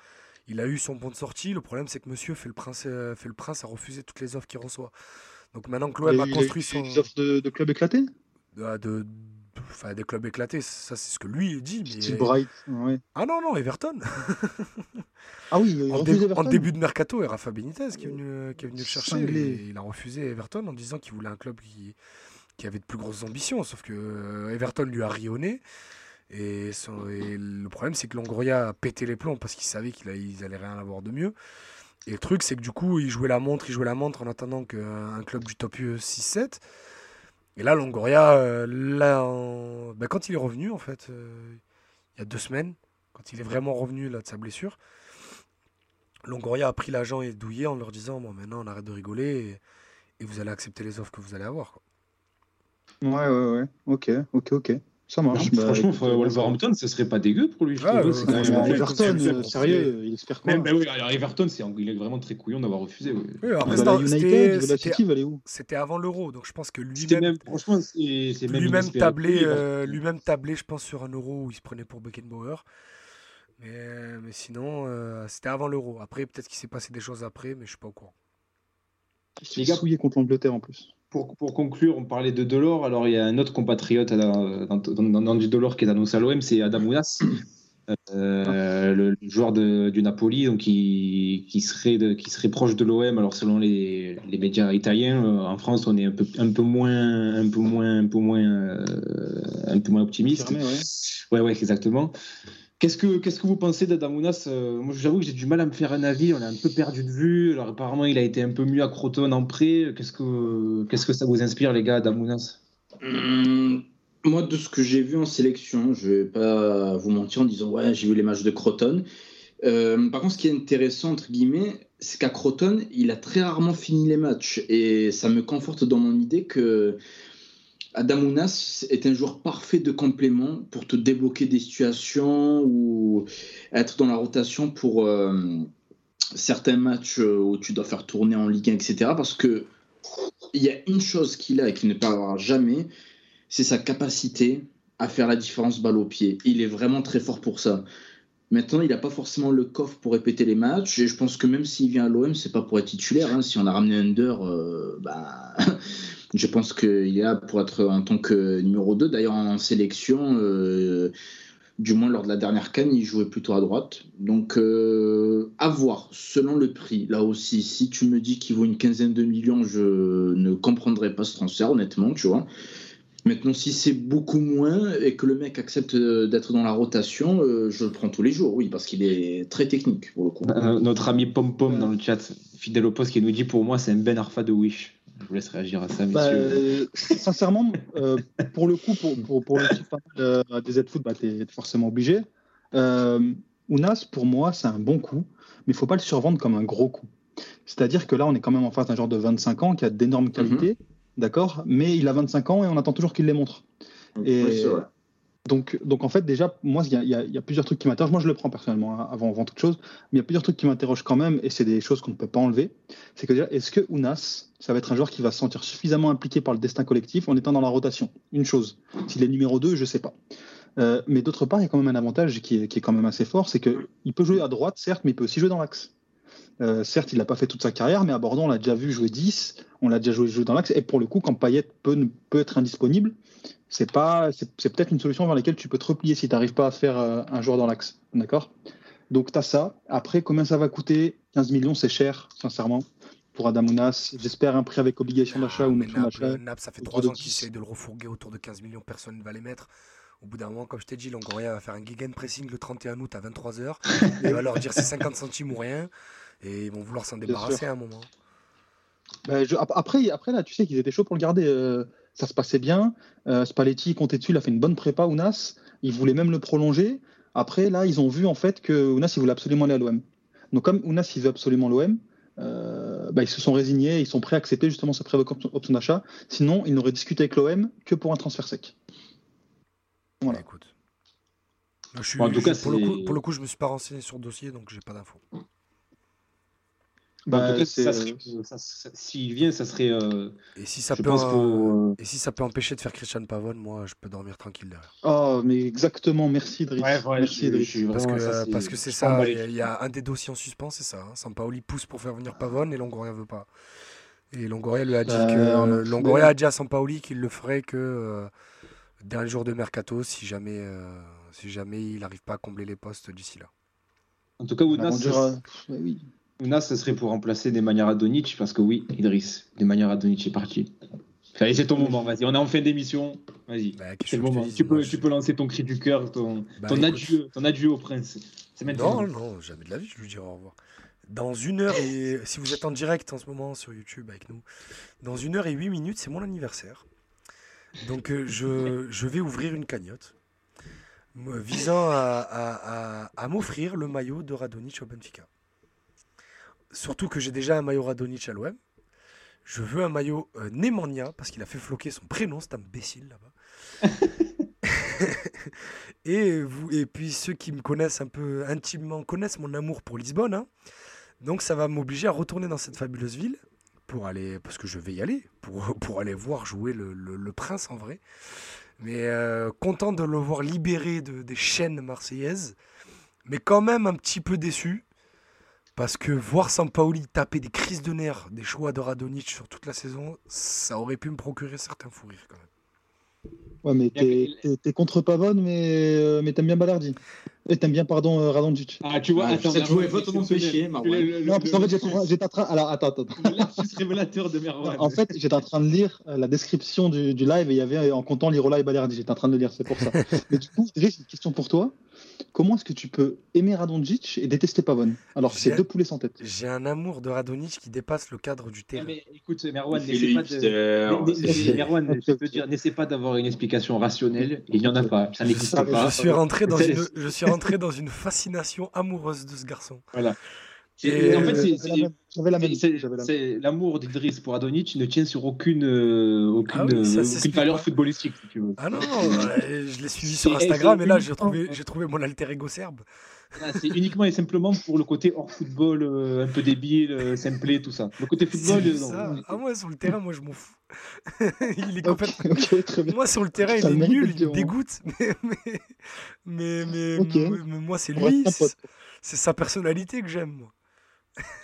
C: Il a eu son bon de sortie. Le problème, c'est que monsieur fait le prince, euh, fait le prince a refusé toutes les offres qu'il reçoit. Donc maintenant que l'OM a construit son.
E: Des offres de, de clubs éclatés?
C: De, Enfin, des clubs éclatés, ça c'est ce que lui dit.
E: Mais... Bright,
C: Ah non, non, Everton.
E: ah oui,
C: en, en, début de mercato, et Rafa Benitez qui est venu, qui est venu le chercher. Il, il, a refusé Everton en disant qu'il voulait un club qui, qui avait de plus grosses ambitions. Sauf que euh, Everton lui a rionné. Et, le problème, c'est que Longoria a pété les plombs parce qu'il savait qu'ils allaient rien avoir de mieux. Et le truc, c'est que du coup, il jouait la montre, il jouait la montre en attendant qu'un club du top 6-7. Et là, Longoria, euh, là, ben, quand il est revenu, en fait, euh, il y a deux semaines, quand il est vraiment revenu là, de sa blessure, Longoria a pris l'agent et douillé en leur disant Bon, maintenant, on arrête de rigoler et, vous allez accepter les offres que vous allez avoir. Quoi.
E: Ouais, ouais, ouais. Ok, ok, ok. Ça marche.
B: Bah, franchement, Wolverhampton, ce serait pas dégueu pour lui.
E: Ah, Everton, sérieux, il espère quoi
B: bah oui, alors Everton, il est vraiment très couillon d'avoir refusé. Oui.
C: Oui, après, c'était avant l'euro, donc je pense que lui-même,
B: franchement, c'est
C: lui-même tablé, euh, lui-même tablé, je pense sur un euro où il se prenait pour Beckenbauer. Mais, mais sinon, euh, c'était avant l'euro. Après, peut-être qu'il s'est passé des choses après, mais je suis pas au courant.
E: Il s'est souillé contre l'Angleterre en plus
B: pour, pour, conclure, on parlait de Delors. Alors, il y a un autre compatriote dans, dans, dans du Delors qui est annoncé à l'OM, c'est Adam Ounas, euh, le, joueur de, du Napoli, donc qui, qui, serait qui serait proche de l'OM. Alors, selon les, les médias italiens, euh, en France, on est un peu, un peu moins, un peu moins, un peu moins, euh, un peu moins optimiste. ouais. ouais, ouais, exactement. Qu'est-ce que, qu'est-ce que vous pensez d'Adamounas euh, Moi, j'avoue que j'ai du mal à me faire un avis. On a un peu perdu de vue. Alors, apparemment, il a été un peu mieux à Croton en prêt. Qu'est-ce que, qu'est-ce que ça vous inspire, les gars, d'Adamounas
G: hum, Moi, de ce que j'ai vu en sélection, je vais pas vous mentir en disant ouais, j'ai vu les matchs de Croton. Euh, par contre, ce qui est intéressant, entre guillemets, c'est qu'à Croton, il a très rarement fini les matchs. Et ça me conforte dans mon idée que Adamounas est un joueur parfait de complément pour te débloquer des situations ou être dans la rotation pour euh, certains matchs où tu dois faire tourner en Ligue 1, etc. Parce que il y a une chose qu'il a et qu'il ne perdra jamais, c'est sa capacité à faire la différence balle au pied. Il est vraiment très fort pour ça. Maintenant, il n'a pas forcément le coffre pour répéter les matchs. Et je pense que même s'il vient à l'OM, c'est pas pour être titulaire. Hein. Si on a ramené Under, euh, bah, je pense qu'il est là pour être en tant que numéro 2. D'ailleurs, en sélection, euh, du moins lors de la dernière canne, il jouait plutôt à droite. Donc, euh, à voir, selon le prix. Là aussi, si tu me dis qu'il vaut une quinzaine de millions, je ne comprendrai pas ce transfert, honnêtement, tu vois. Maintenant, si c'est beaucoup moins et que le mec accepte d'être dans la rotation, euh, je le prends tous les jours, oui, parce qu'il est très technique pour le coup.
B: Euh, notre ami Pom Pom dans le chat, fidèle au poste, qui nous dit pour moi, c'est un Ben Arfa de Wish. Je vous laisse réagir à ça,
E: Bah,
B: messieurs.
E: euh, sincèrement, euh, pour le coup, pour, pour, pour le type euh, des Z-Foot, bah, tu es forcément obligé. Euh, Ounas, pour moi, c'est un bon coup, mais il faut pas le survendre comme un gros coup. C'est-à-dire que là, on est quand même en face d'un joueur de 25 ans qui a d'énormes qualités, d'accord Mais il a 25 ans et on attend toujours qu'il les montre. Et
G: Ouais, c'est vrai.
E: Donc, donc, en fait, déjà, moi, il y a, plusieurs trucs qui m'interrogent. Moi, je le prends personnellement hein, avant, avant toute chose, mais il y a plusieurs trucs qui m'interrogent quand même, et c'est des choses qu'on ne peut pas enlever. C'est que déjà, est-ce que Ounas, ça va être un joueur qui va se sentir suffisamment impliqué par le destin collectif en étant dans la rotation? Une chose. S'il est numéro 2, je sais pas. Euh, mais d'autre part, il y a quand même un avantage qui est, quand même assez fort, c'est qu'il peut jouer à droite, certes, mais il peut aussi jouer dans l'axe. Euh, certes, il n'a pas fait toute sa carrière, mais à Bordeaux, on l'a déjà vu jouer 10, on l'a déjà joué, jouer dans l'axe, et pour le coup, quand Payet peut, ne- peut être indisponible, c'est pas, c'est peut-être une solution vers laquelle tu peux te replier si tu n'arrives pas à faire euh, un joueur dans l'axe. D'accord? Donc, tu as ça. Après, combien ça va coûter? 15 millions, c'est cher, sincèrement, pour Adamounas. J'espère un prix avec obligation d'achat ou
C: Mais
E: notion d'achat.
C: Ça fait trois ans qu'ils
E: 10.
C: essayent de le refourguer autour de 15 millions, personne ne va les mettre. Au bout d'un moment, comme je t'ai dit, Longoria va faire un Gigan pressing le 31 août à 23h. il va leur dire c'est 50 centimes ou rien. Et ils vont vouloir s'en débarrasser à un moment.
E: Bah, je- ap- après, après, là, tu sais qu'ils étaient chauds pour le garder. euh, ça se passait bien. Euh, Spalletti comptait dessus, il a fait une bonne prépa, Ounas. Il voulait même le prolonger. Après, là, ils ont vu en fait que Ounas, il voulait absolument aller à l'OM. Donc, comme Ounas, il veut absolument l'OM, euh, bah, ils se sont résignés, ils sont prêts à accepter justement sa pré option d'achat. Sinon, ils n'auraient discuté avec l'OM que pour un transfert sec. Voilà.
C: Bah, écoute. Là, je suis-
B: Bon, en tout
C: je-
B: cas,
C: pour, le coup, pour le coup, je me suis pas renseigné sur le dossier, donc j'ai pas d'infos.
B: Bah,
E: Bah,
B: ça
E: euh,
B: serait- s'il vient, ça serait. euh,
C: Et si ça peut,
B: pense
C: euh,
B: pour.
C: et si ça peut empêcher de faire Christian Pavone, moi, je peux dormir tranquille derrière.
E: Oh, mais exactement. Merci, Driss.
B: Ouais, ouais,
E: Merci, Driss.
C: Parce que euh,
B: c'est-
C: parce que c'est
B: je prends
C: ça, il y, a- il y a un des dossiers en suspens, c'est ça. Hein. Sampaoli pousse pour faire venir Pavone et Longoria veut pas. Et Longoria lui a dit
E: Euh,
C: que
E: mais-
C: Longoria a dit à Sampaoli qu'il le ferait que euh, dernier jour de mercato si jamais euh, si jamais il n'arrive pas à combler les postes d'ici là.
B: En tout cas, Ounas,
E: dira-
B: ça, serait pour remplacer des manières Adonic, parce que oui, Idriss, des manières Adonic est parti. Allez, c'est ton moment, vas-y. On est en fin d'émission. Vas-y.
C: Bah,
B: C'est le moment. Tu peux,
C: je-
B: tu peux lancer ton cri du cœur, ton,
C: Bah,
B: ton,
C: écoute.
B: adieu, ton adieu au prince.
C: Non, non, jamais de la vie, je lui dirai au revoir. Dans une heure et si vous êtes en direct en ce moment sur YouTube avec nous, dans une heure et huit minutes, c'est mon anniversaire. Donc euh, je, je vais ouvrir une cagnotte me- visant à, à- à- à m'offrir le maillot de Radonic au Benfica. Surtout que j'ai déjà un maillot Radonic à l'OM. Je veux un maillot euh, Nemanja parce qu'il a fait floquer son prénom, cet imbécile là-bas. et, vous, et puis ceux qui me connaissent un peu intimement connaissent mon amour pour Lisbonne. hein. Donc ça va m'obliger à retourner dans cette fabuleuse ville pour aller, parce que je vais y aller, pour, pour aller voir jouer le, le- le prince en vrai. Mais euh, content de le voir libéré de, des chaînes marseillaises, mais quand même un petit peu déçu. Parce que voir Sampaoli taper des crises de nerfs, des choix de Radonic sur toute la saison, ça aurait pu me procurer certains fous rires quand même.
E: Ouais, mais t'es, t'es- t'es contre Pavone, mais, euh, mais t'aimes bien Ballardi. Et t'aimes bien, pardon, euh, Radonjic.
B: Ah, tu vois,
G: Ah,
B: attends,
G: ça te jouait
B: Marwan,
G: pas ton
B: exceptionnel.
G: péché,
E: Non, parce qu'en fait, j'étais, j'étais en train. Alors, attends, attends.
B: le révélateur de Merwan.
E: En fait, j'étais en train de lire euh, la description du, du live et il y avait euh, en comptant Lirola et Balerdi. J'étais en train de le lire, c'est pour ça. Mais du coup, j'ai une question pour toi. Comment est-ce que tu peux aimer Radonjic et détester Pavon Alors que c'est deux poulets sans tête.
C: J'ai un amour de Radonic qui dépasse le cadre du terrain.
B: Mais écoute, Merwan, n'essaie pas
G: hipster,
B: de.
G: c'est-
B: n'essaie- Merwan, je peux dire, n'essaie pas d'avoir une explication rationnelle. Il n'y en a pas. Ça n'existe pas.
C: Je suis rentré dans une, je suis rentré dans une fascination amoureuse de ce garçon.
B: Voilà.
C: Et-
B: en fait, c'est-
E: même.
B: c'est- l'amour d'Idriss pour Adonic ne tient sur aucune, euh, aucune,
C: Ah oui, ça
B: euh, aucune valeur
C: pas.
B: footballistique, si tu veux.
C: Ah non, euh, je l'ai suivi sur Instagram et là j'ai trouvé, mon alter ego serbe.
B: Voilà, C'est uniquement et simplement pour le côté hors football, euh, un peu débile, euh, simplé, tout ça. Le côté football, euh, non.
C: ça. Ah moi sur le terrain, moi je m'en fous. il est complètement... Moi sur le terrain, il est nul, il me dégoûte. Mais, mais, mais, moi c'est lui, c'est sa personnalité que j'aime. moi.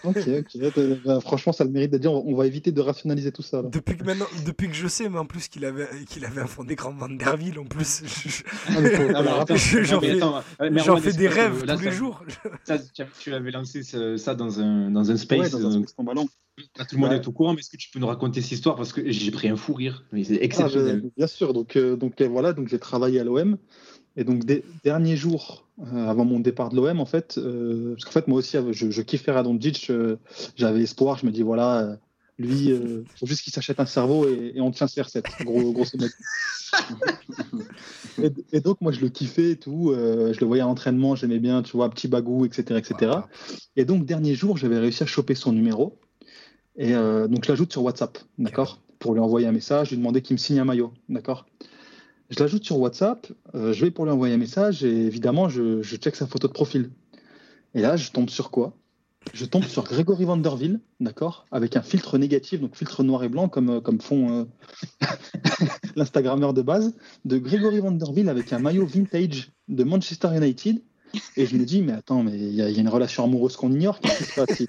E: Ok, ok. Euh, bah, franchement, ça a le mérite de dire. On va- éviter de rationaliser tout ça. là.
C: Depuis que maintenant, depuis que je sais, mais en plus qu'il avait, qu'il avait un fond d'écran Van der Wiel, en plus, je- Je- j'en fais-
B: euh,
C: des rêves
B: là,
C: tous les
B: ça-
C: jours.
B: ça, tu avais lancé ce- ça dans un, dans un space.
E: Ouais, dans un
B: euh,
E: space ton ballon.
B: Là, tout le monde
E: Ouais.
B: est au courant, mais est-ce que tu peux nous raconter cette histoire? Parce que j'ai pris un fou rire, mais c'est
E: Ah,
B: exceptionnel.
E: bien sûr. Donc, euh, donc euh, voilà. Donc j'ai travaillé à l'OM. Et donc des derniers jours euh, avant mon départ de l'OM, en fait, euh, parce qu'en fait moi aussi, je, je kiffais Radonjic. euh, J'avais espoir. Je me dis voilà, euh, lui, il faut juste qu'il s'achète un cerveau et, et on tient ce R7. Gros, grosso modo. et, et donc moi je le kiffais et tout. je le voyais à l'entraînement. J'aimais bien, tu vois, petit bagou, etc., etc. Et donc, dernier jour, j'avais réussi à choper son numéro. Et donc, je l'ajoute sur WhatsApp, d'accord Pour lui envoyer un message, lui demander qu'il me signe un maillot, d'accord Je l'ajoute sur WhatsApp, euh, je vais pour lui envoyer un message et évidemment, je, je check sa photo de profil. Et là, je tombe sur quoi? Je tombe sur Grégory Vanderville, d'accord? Avec un filtre négatif, donc filtre noir et blanc, comme, euh, comme font euh, l'Instagrammeur de base, de Grégory Vanderville avec un maillot vintage de Manchester United. Et je me dis, mais attends, mais il y, a une relation amoureuse qu'on ignore. Qu'est-ce qui se passe?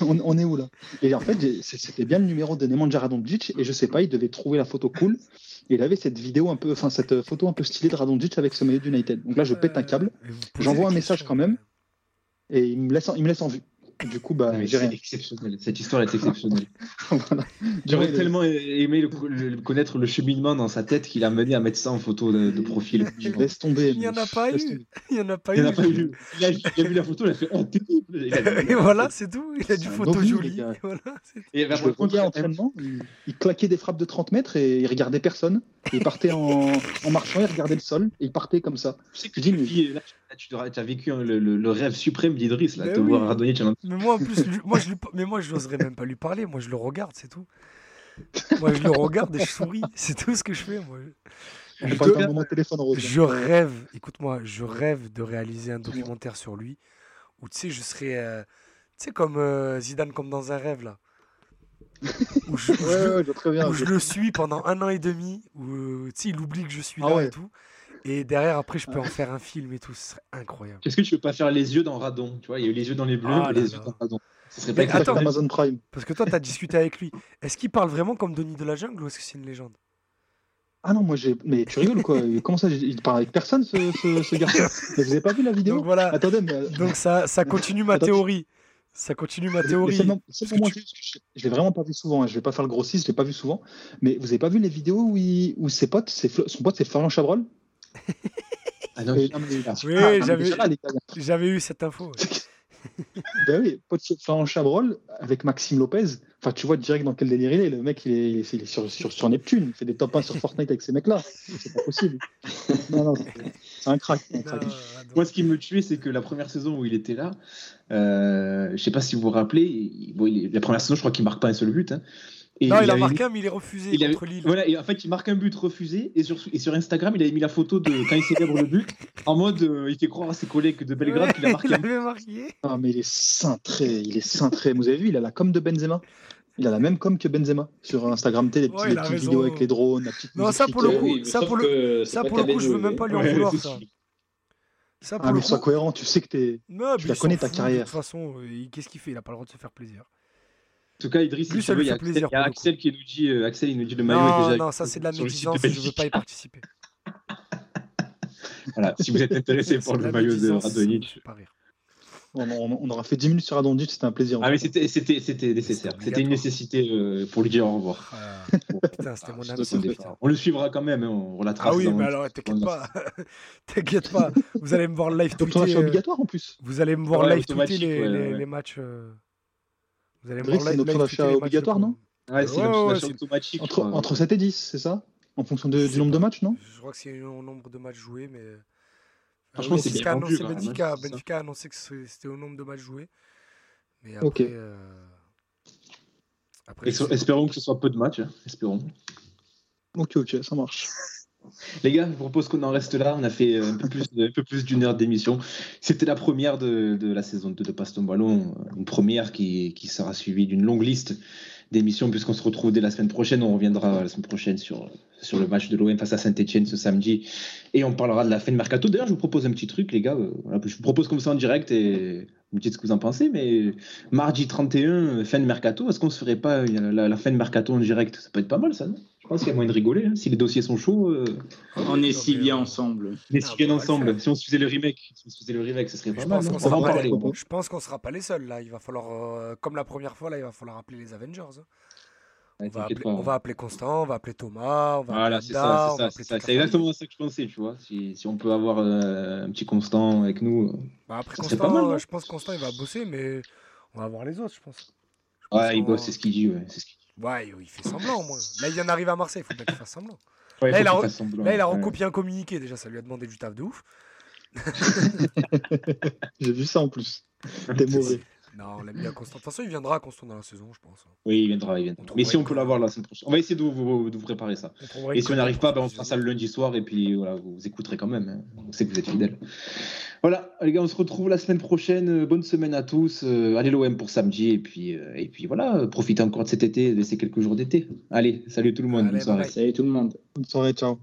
E: On, est où là? Et en fait, c'était bien le numéro de Nemanja Radonjic. Et je sais pas, il devait trouver la photo cool. Et il avait cette vidéo un peu, enfin cette photo un peu stylée de Radonjic avec ce maillot d'United. Donc là, je pète un câble J'envoie un message quand même. et il me laisse en, il me laisse en vue. Du coup, bah,
B: Ah, exceptionnel. Cette histoire est exceptionnelle.
E: Voilà.
B: J'aurais
E: Ouais,
B: tellement aimé le- le- connaître le cheminement dans sa tête qu'il a mené à mettre ça en photo de, de profil.
E: Laisse tomber.
C: Il n'y en a pas
E: Laisse
C: eu.
E: tomber.
C: Il n'y en a pas eu.
B: Il a, il a vu la photo, il a fait Oh, terrible a-
C: Et voilà, c'est tout. Il a du photo
E: ovni,
C: joli.
E: les gars.
C: Voilà, c'est-
B: Et
E: Je le l'entraînement, il, il claquait des frappes de 30 mètres et il regardait personne. Il partait en, en marchant, il regardait le sol et il partait comme ça.
B: Tu sais que
E: Je dis, mais-
B: tu vis- là, tu, as vécu hein, le, le- le rêve suprême d'Idriss, là,
C: Mais
B: te
C: oui.
B: voir Radonjic
C: Mais moi, en plus, lui- moi, je lui... mais moi, je n'oserais même pas lui parler. Moi, je le regarde, c'est tout. Moi, je le regarde et je souris. C'est tout ce que je fais. Moi. Te- je rêve, écoute-moi, je rêve de réaliser un documentaire sur lui où, tu sais, je serais, euh, tu sais, comme euh, Zidane, comme dans un rêve, là. Où je, où
E: Ouais, je très bien.
C: où je le suis pendant un an et demi, où tu sais, il oublie que je suis
E: Ah
C: là
E: ouais.
C: et tout. Et derrière, après, je peux en faire un film et tout. Ce serait incroyable.
B: Est-ce que tu veux pas faire les yeux dans Radon Tu vois, il y a eu les yeux dans les bleus
C: Ah
B: et
C: là
B: les
C: là.
B: yeux dans Radon. Ce serait
C: Mais
B: pas
C: attends,
E: Amazon Prime.
C: Parce que toi, tu as discuté avec lui. Est-ce qu'il parle vraiment comme Denis de la Jungle ou est-ce que c'est une légende?
E: Ah non, moi j'ai. Mais tu rigoles ou quoi? Comment ça Il parle avec personne ce, ce, ce garçon? Mais vous avez pas vu la vidéo?
C: Donc voilà.
E: Attendez, mais. euh,
C: Donc ça, ça continue ma
E: Attends,
C: théorie. Ça continue ma théorie. que
E: moment
C: tu-
E: je, je l'ai vraiment pas vu souvent. hein. Je vais pas faire le grossiste, je l'ai pas vu souvent. Mais vous avez pas vu les vidéos où, il- où ses potes, son pote c'est Florian Chabrol?
B: Ah non,
E: Et-
B: non, mais-
C: Oui,
E: Ah,
C: j'avais-
E: là,
C: eu cette info. ouais.
E: Ben oui, pote de Florian Chabrol avec Maxime Lopez. Enfin, tu vois direct dans quel délire il est. Le mec, il est, il est- il est sur, sur, sur Neptune. Il fait des top 1 sur Fortnite avec ces mecs-là. C'est pas possible. Non, non, c'est c'est un crack. un crack.
C: Non, attends.
B: Moi, ce qui me tuait, c'est que la première saison où il était là, euh, je sais pas si vous vous rappelez, il- bon, il la première saison, je crois qu'il marque pas un seul but. hein. Et
C: Non, il a
B: avait
C: marqué
B: mis-
C: un, mais il est refusé
B: il avait-
C: contre Lille.
B: Voilà, et en fait, il marque un but refusé, et sur, et sur Instagram, il avait mis la photo de quand il célèbre le but, en mode, euh, il fait croire à ses collègues de Belgrade qu'il a marqué
C: il
B: un
C: marqué.
E: Ah, mais il est cintré. Il est cintré. Vous avez vu, il a la com de Benzema. Il a la même com que Benzema sur Instagram T, les,
C: Ouais,
E: petites vidéos avec les drones, la petite
C: Non, ça, pour le coup,
G: Oui,
C: ça, pour le- Ça, pour le coup, je veux même pas lui en
B: Ouais,
C: vouloir, ça. pour
E: Ah, mais
C: coup.
E: sois cohérent. Tu sais que t'es.
C: Non,
E: tu la
C: il
E: connais, ta carrière.
C: De toute façon, euh, qu'est-ce qu'il fait? Il a pas le droit de se faire plaisir.
B: En tout cas, Idriss, veux,
C: lui
B: il y a Axel, y a
C: pour
B: Axel qui nous dit, euh, Axel, il nous dit le maillot est
C: Non,
B: déjà
C: non, ça c'est de la
B: de
C: médisance, je veux
B: Belgique.
C: pas y participer.
B: Voilà, si vous êtes intéressé
C: de
B: le maillot de Radonjic,
C: pas rire.
E: On, on- on aura fait 10 minutes sur Adondic, c'était un plaisir.
B: Ah, mais c'était c'était- c'était nécessaire.
C: C'était
B: une nécessité euh, pour lui dire au revoir.
C: Ah, putain, c'était mon
B: Ah,
C: âme.
B: On le suivra quand même, hein, on relatera
C: Ah oui, mais alors t'inquiète pas. T'inquiète pas. Vous allez me voir live
E: Donc,
C: tweeter.
E: c'est
C: euh,
E: obligatoire en plus.
C: Vous allez me voir
B: Ouais,
C: live tweeter les,
B: ouais,
C: les-
B: ouais.
C: les matchs. euh, Vous allez me voir
E: c'est
C: live
E: d'achat obligatoire, non
B: Ouais, c'est
C: Ouais,
B: automatique.
E: Entre,
B: je crois.
E: entre 7 et 10, c'est ça En fonction du nombre de matchs, non
C: Je crois que c'est au nombre de matchs joués, mais. Euh,
B: Franchement,
C: oui,
B: c'est
C: c'est ce
B: bien
C: qu'a
B: vendu,
C: annoncé
B: quand même, hein,
C: Benfica. a annoncé que c'était au nombre de matchs joués. Mais après.
E: Ok.
C: euh, après,
B: so-. Espérons que ce soit peu de matchs. hein, Espérons.
E: Ok, ok, ça marche.
B: Les gars, je propose qu'on en reste là. On a fait un peu plus, de- un peu plus d'une heure d'émission. C'était la première de, de la saison 2 de Passe ton ballon. Une première qui, qui sera suivie d'une longue liste d'émissions puisqu'on se retrouve dès la semaine prochaine. On reviendra la semaine prochaine sur, sur le match de l'OM face à Saint-Etienne ce samedi. Et on parlera de la fin de mercato. D'ailleurs, je vous propose un petit truc, les gars. Euh, je vous propose comme ça en direct et vous me dites ce que vous en pensez. Mais mardi 31, fin de mercato, est-ce qu'on se ferait pas euh, la, la fin de mercato en direct? Ça peut être pas mal, ça, non? Je pense qu'il y a moyen de rigoler. hein. Si les dossiers sont chauds. euh,
G: On est si bien ensemble.
C: on va le
B: ensemble.
C: faire.
B: Si on se faisait le remake, si on se faisait le remake, ce serait
C: Je
B: pas mal.
C: pense
B: non?
C: qu'on
B: on va
C: sera
B: en
C: pas
B: parler.
C: les- Je pense qu'on sera pas les seuls là. Il va falloir, euh, comme la première fois là, il va falloir appeler les Avengers. hein. On va, appeler,
B: pas.
C: on va appeler Constant, on va appeler Thomas, on va
B: Voilà,
C: appeler
B: c'est
C: Abda,
B: ça, c'est ça, c'est exactement ça que je pensais, tu vois. Si, si on peut avoir euh, un petit constant avec nous. euh,
C: Bah après
B: Ça serait
C: Constant,
B: pas mal, non
C: je pense que Constant il va bosser, mais on va voir les autres, je pense. Je pense
B: Ouais, il bosse, c'est ce qu'il dit. Ouais, c'est ce qu'il dit.
C: Ouais, il fait semblant au moins. Là, il vient d'arriver à Marseille, il faut bien qu'il fasse semblant.
B: Ouais,
C: Là,
B: faut
C: il a
B: qu'il
C: re-
B: fasse semblant,
C: Là, il a
B: ouais.
C: recopié un communiqué déjà, ça lui a demandé du taf de ouf.
E: J'ai vu ça en plus. T'es mauvais.
C: Non, on l'aime bien Constant. De toute façon, il viendra Constant dans la saison, je pense.
B: Oui, il viendra, il viendra. Mais si on peut l'avoir la semaine prochaine, on va essayer de vous, de vous préparer ça. Et si on n'y
C: connerie
B: arrive
C: pour
B: pas, ben, on
C: se
B: fera ça le lundi soir et puis voilà, vous écouterez quand même. hein. On sait que vous êtes fidèles. Voilà, les gars, on se retrouve la semaine prochaine. Euh, Bonne semaine à tous. Euh, allez l'OM pour samedi et puis, euh, et puis voilà, profitez encore de cet été, de ces quelques jours d'été. Allez, salut tout le monde.
C: Allez,
B: bonne soirée.
C: bye bye.
G: Salut tout le monde.
E: Bonne soirée, ciao.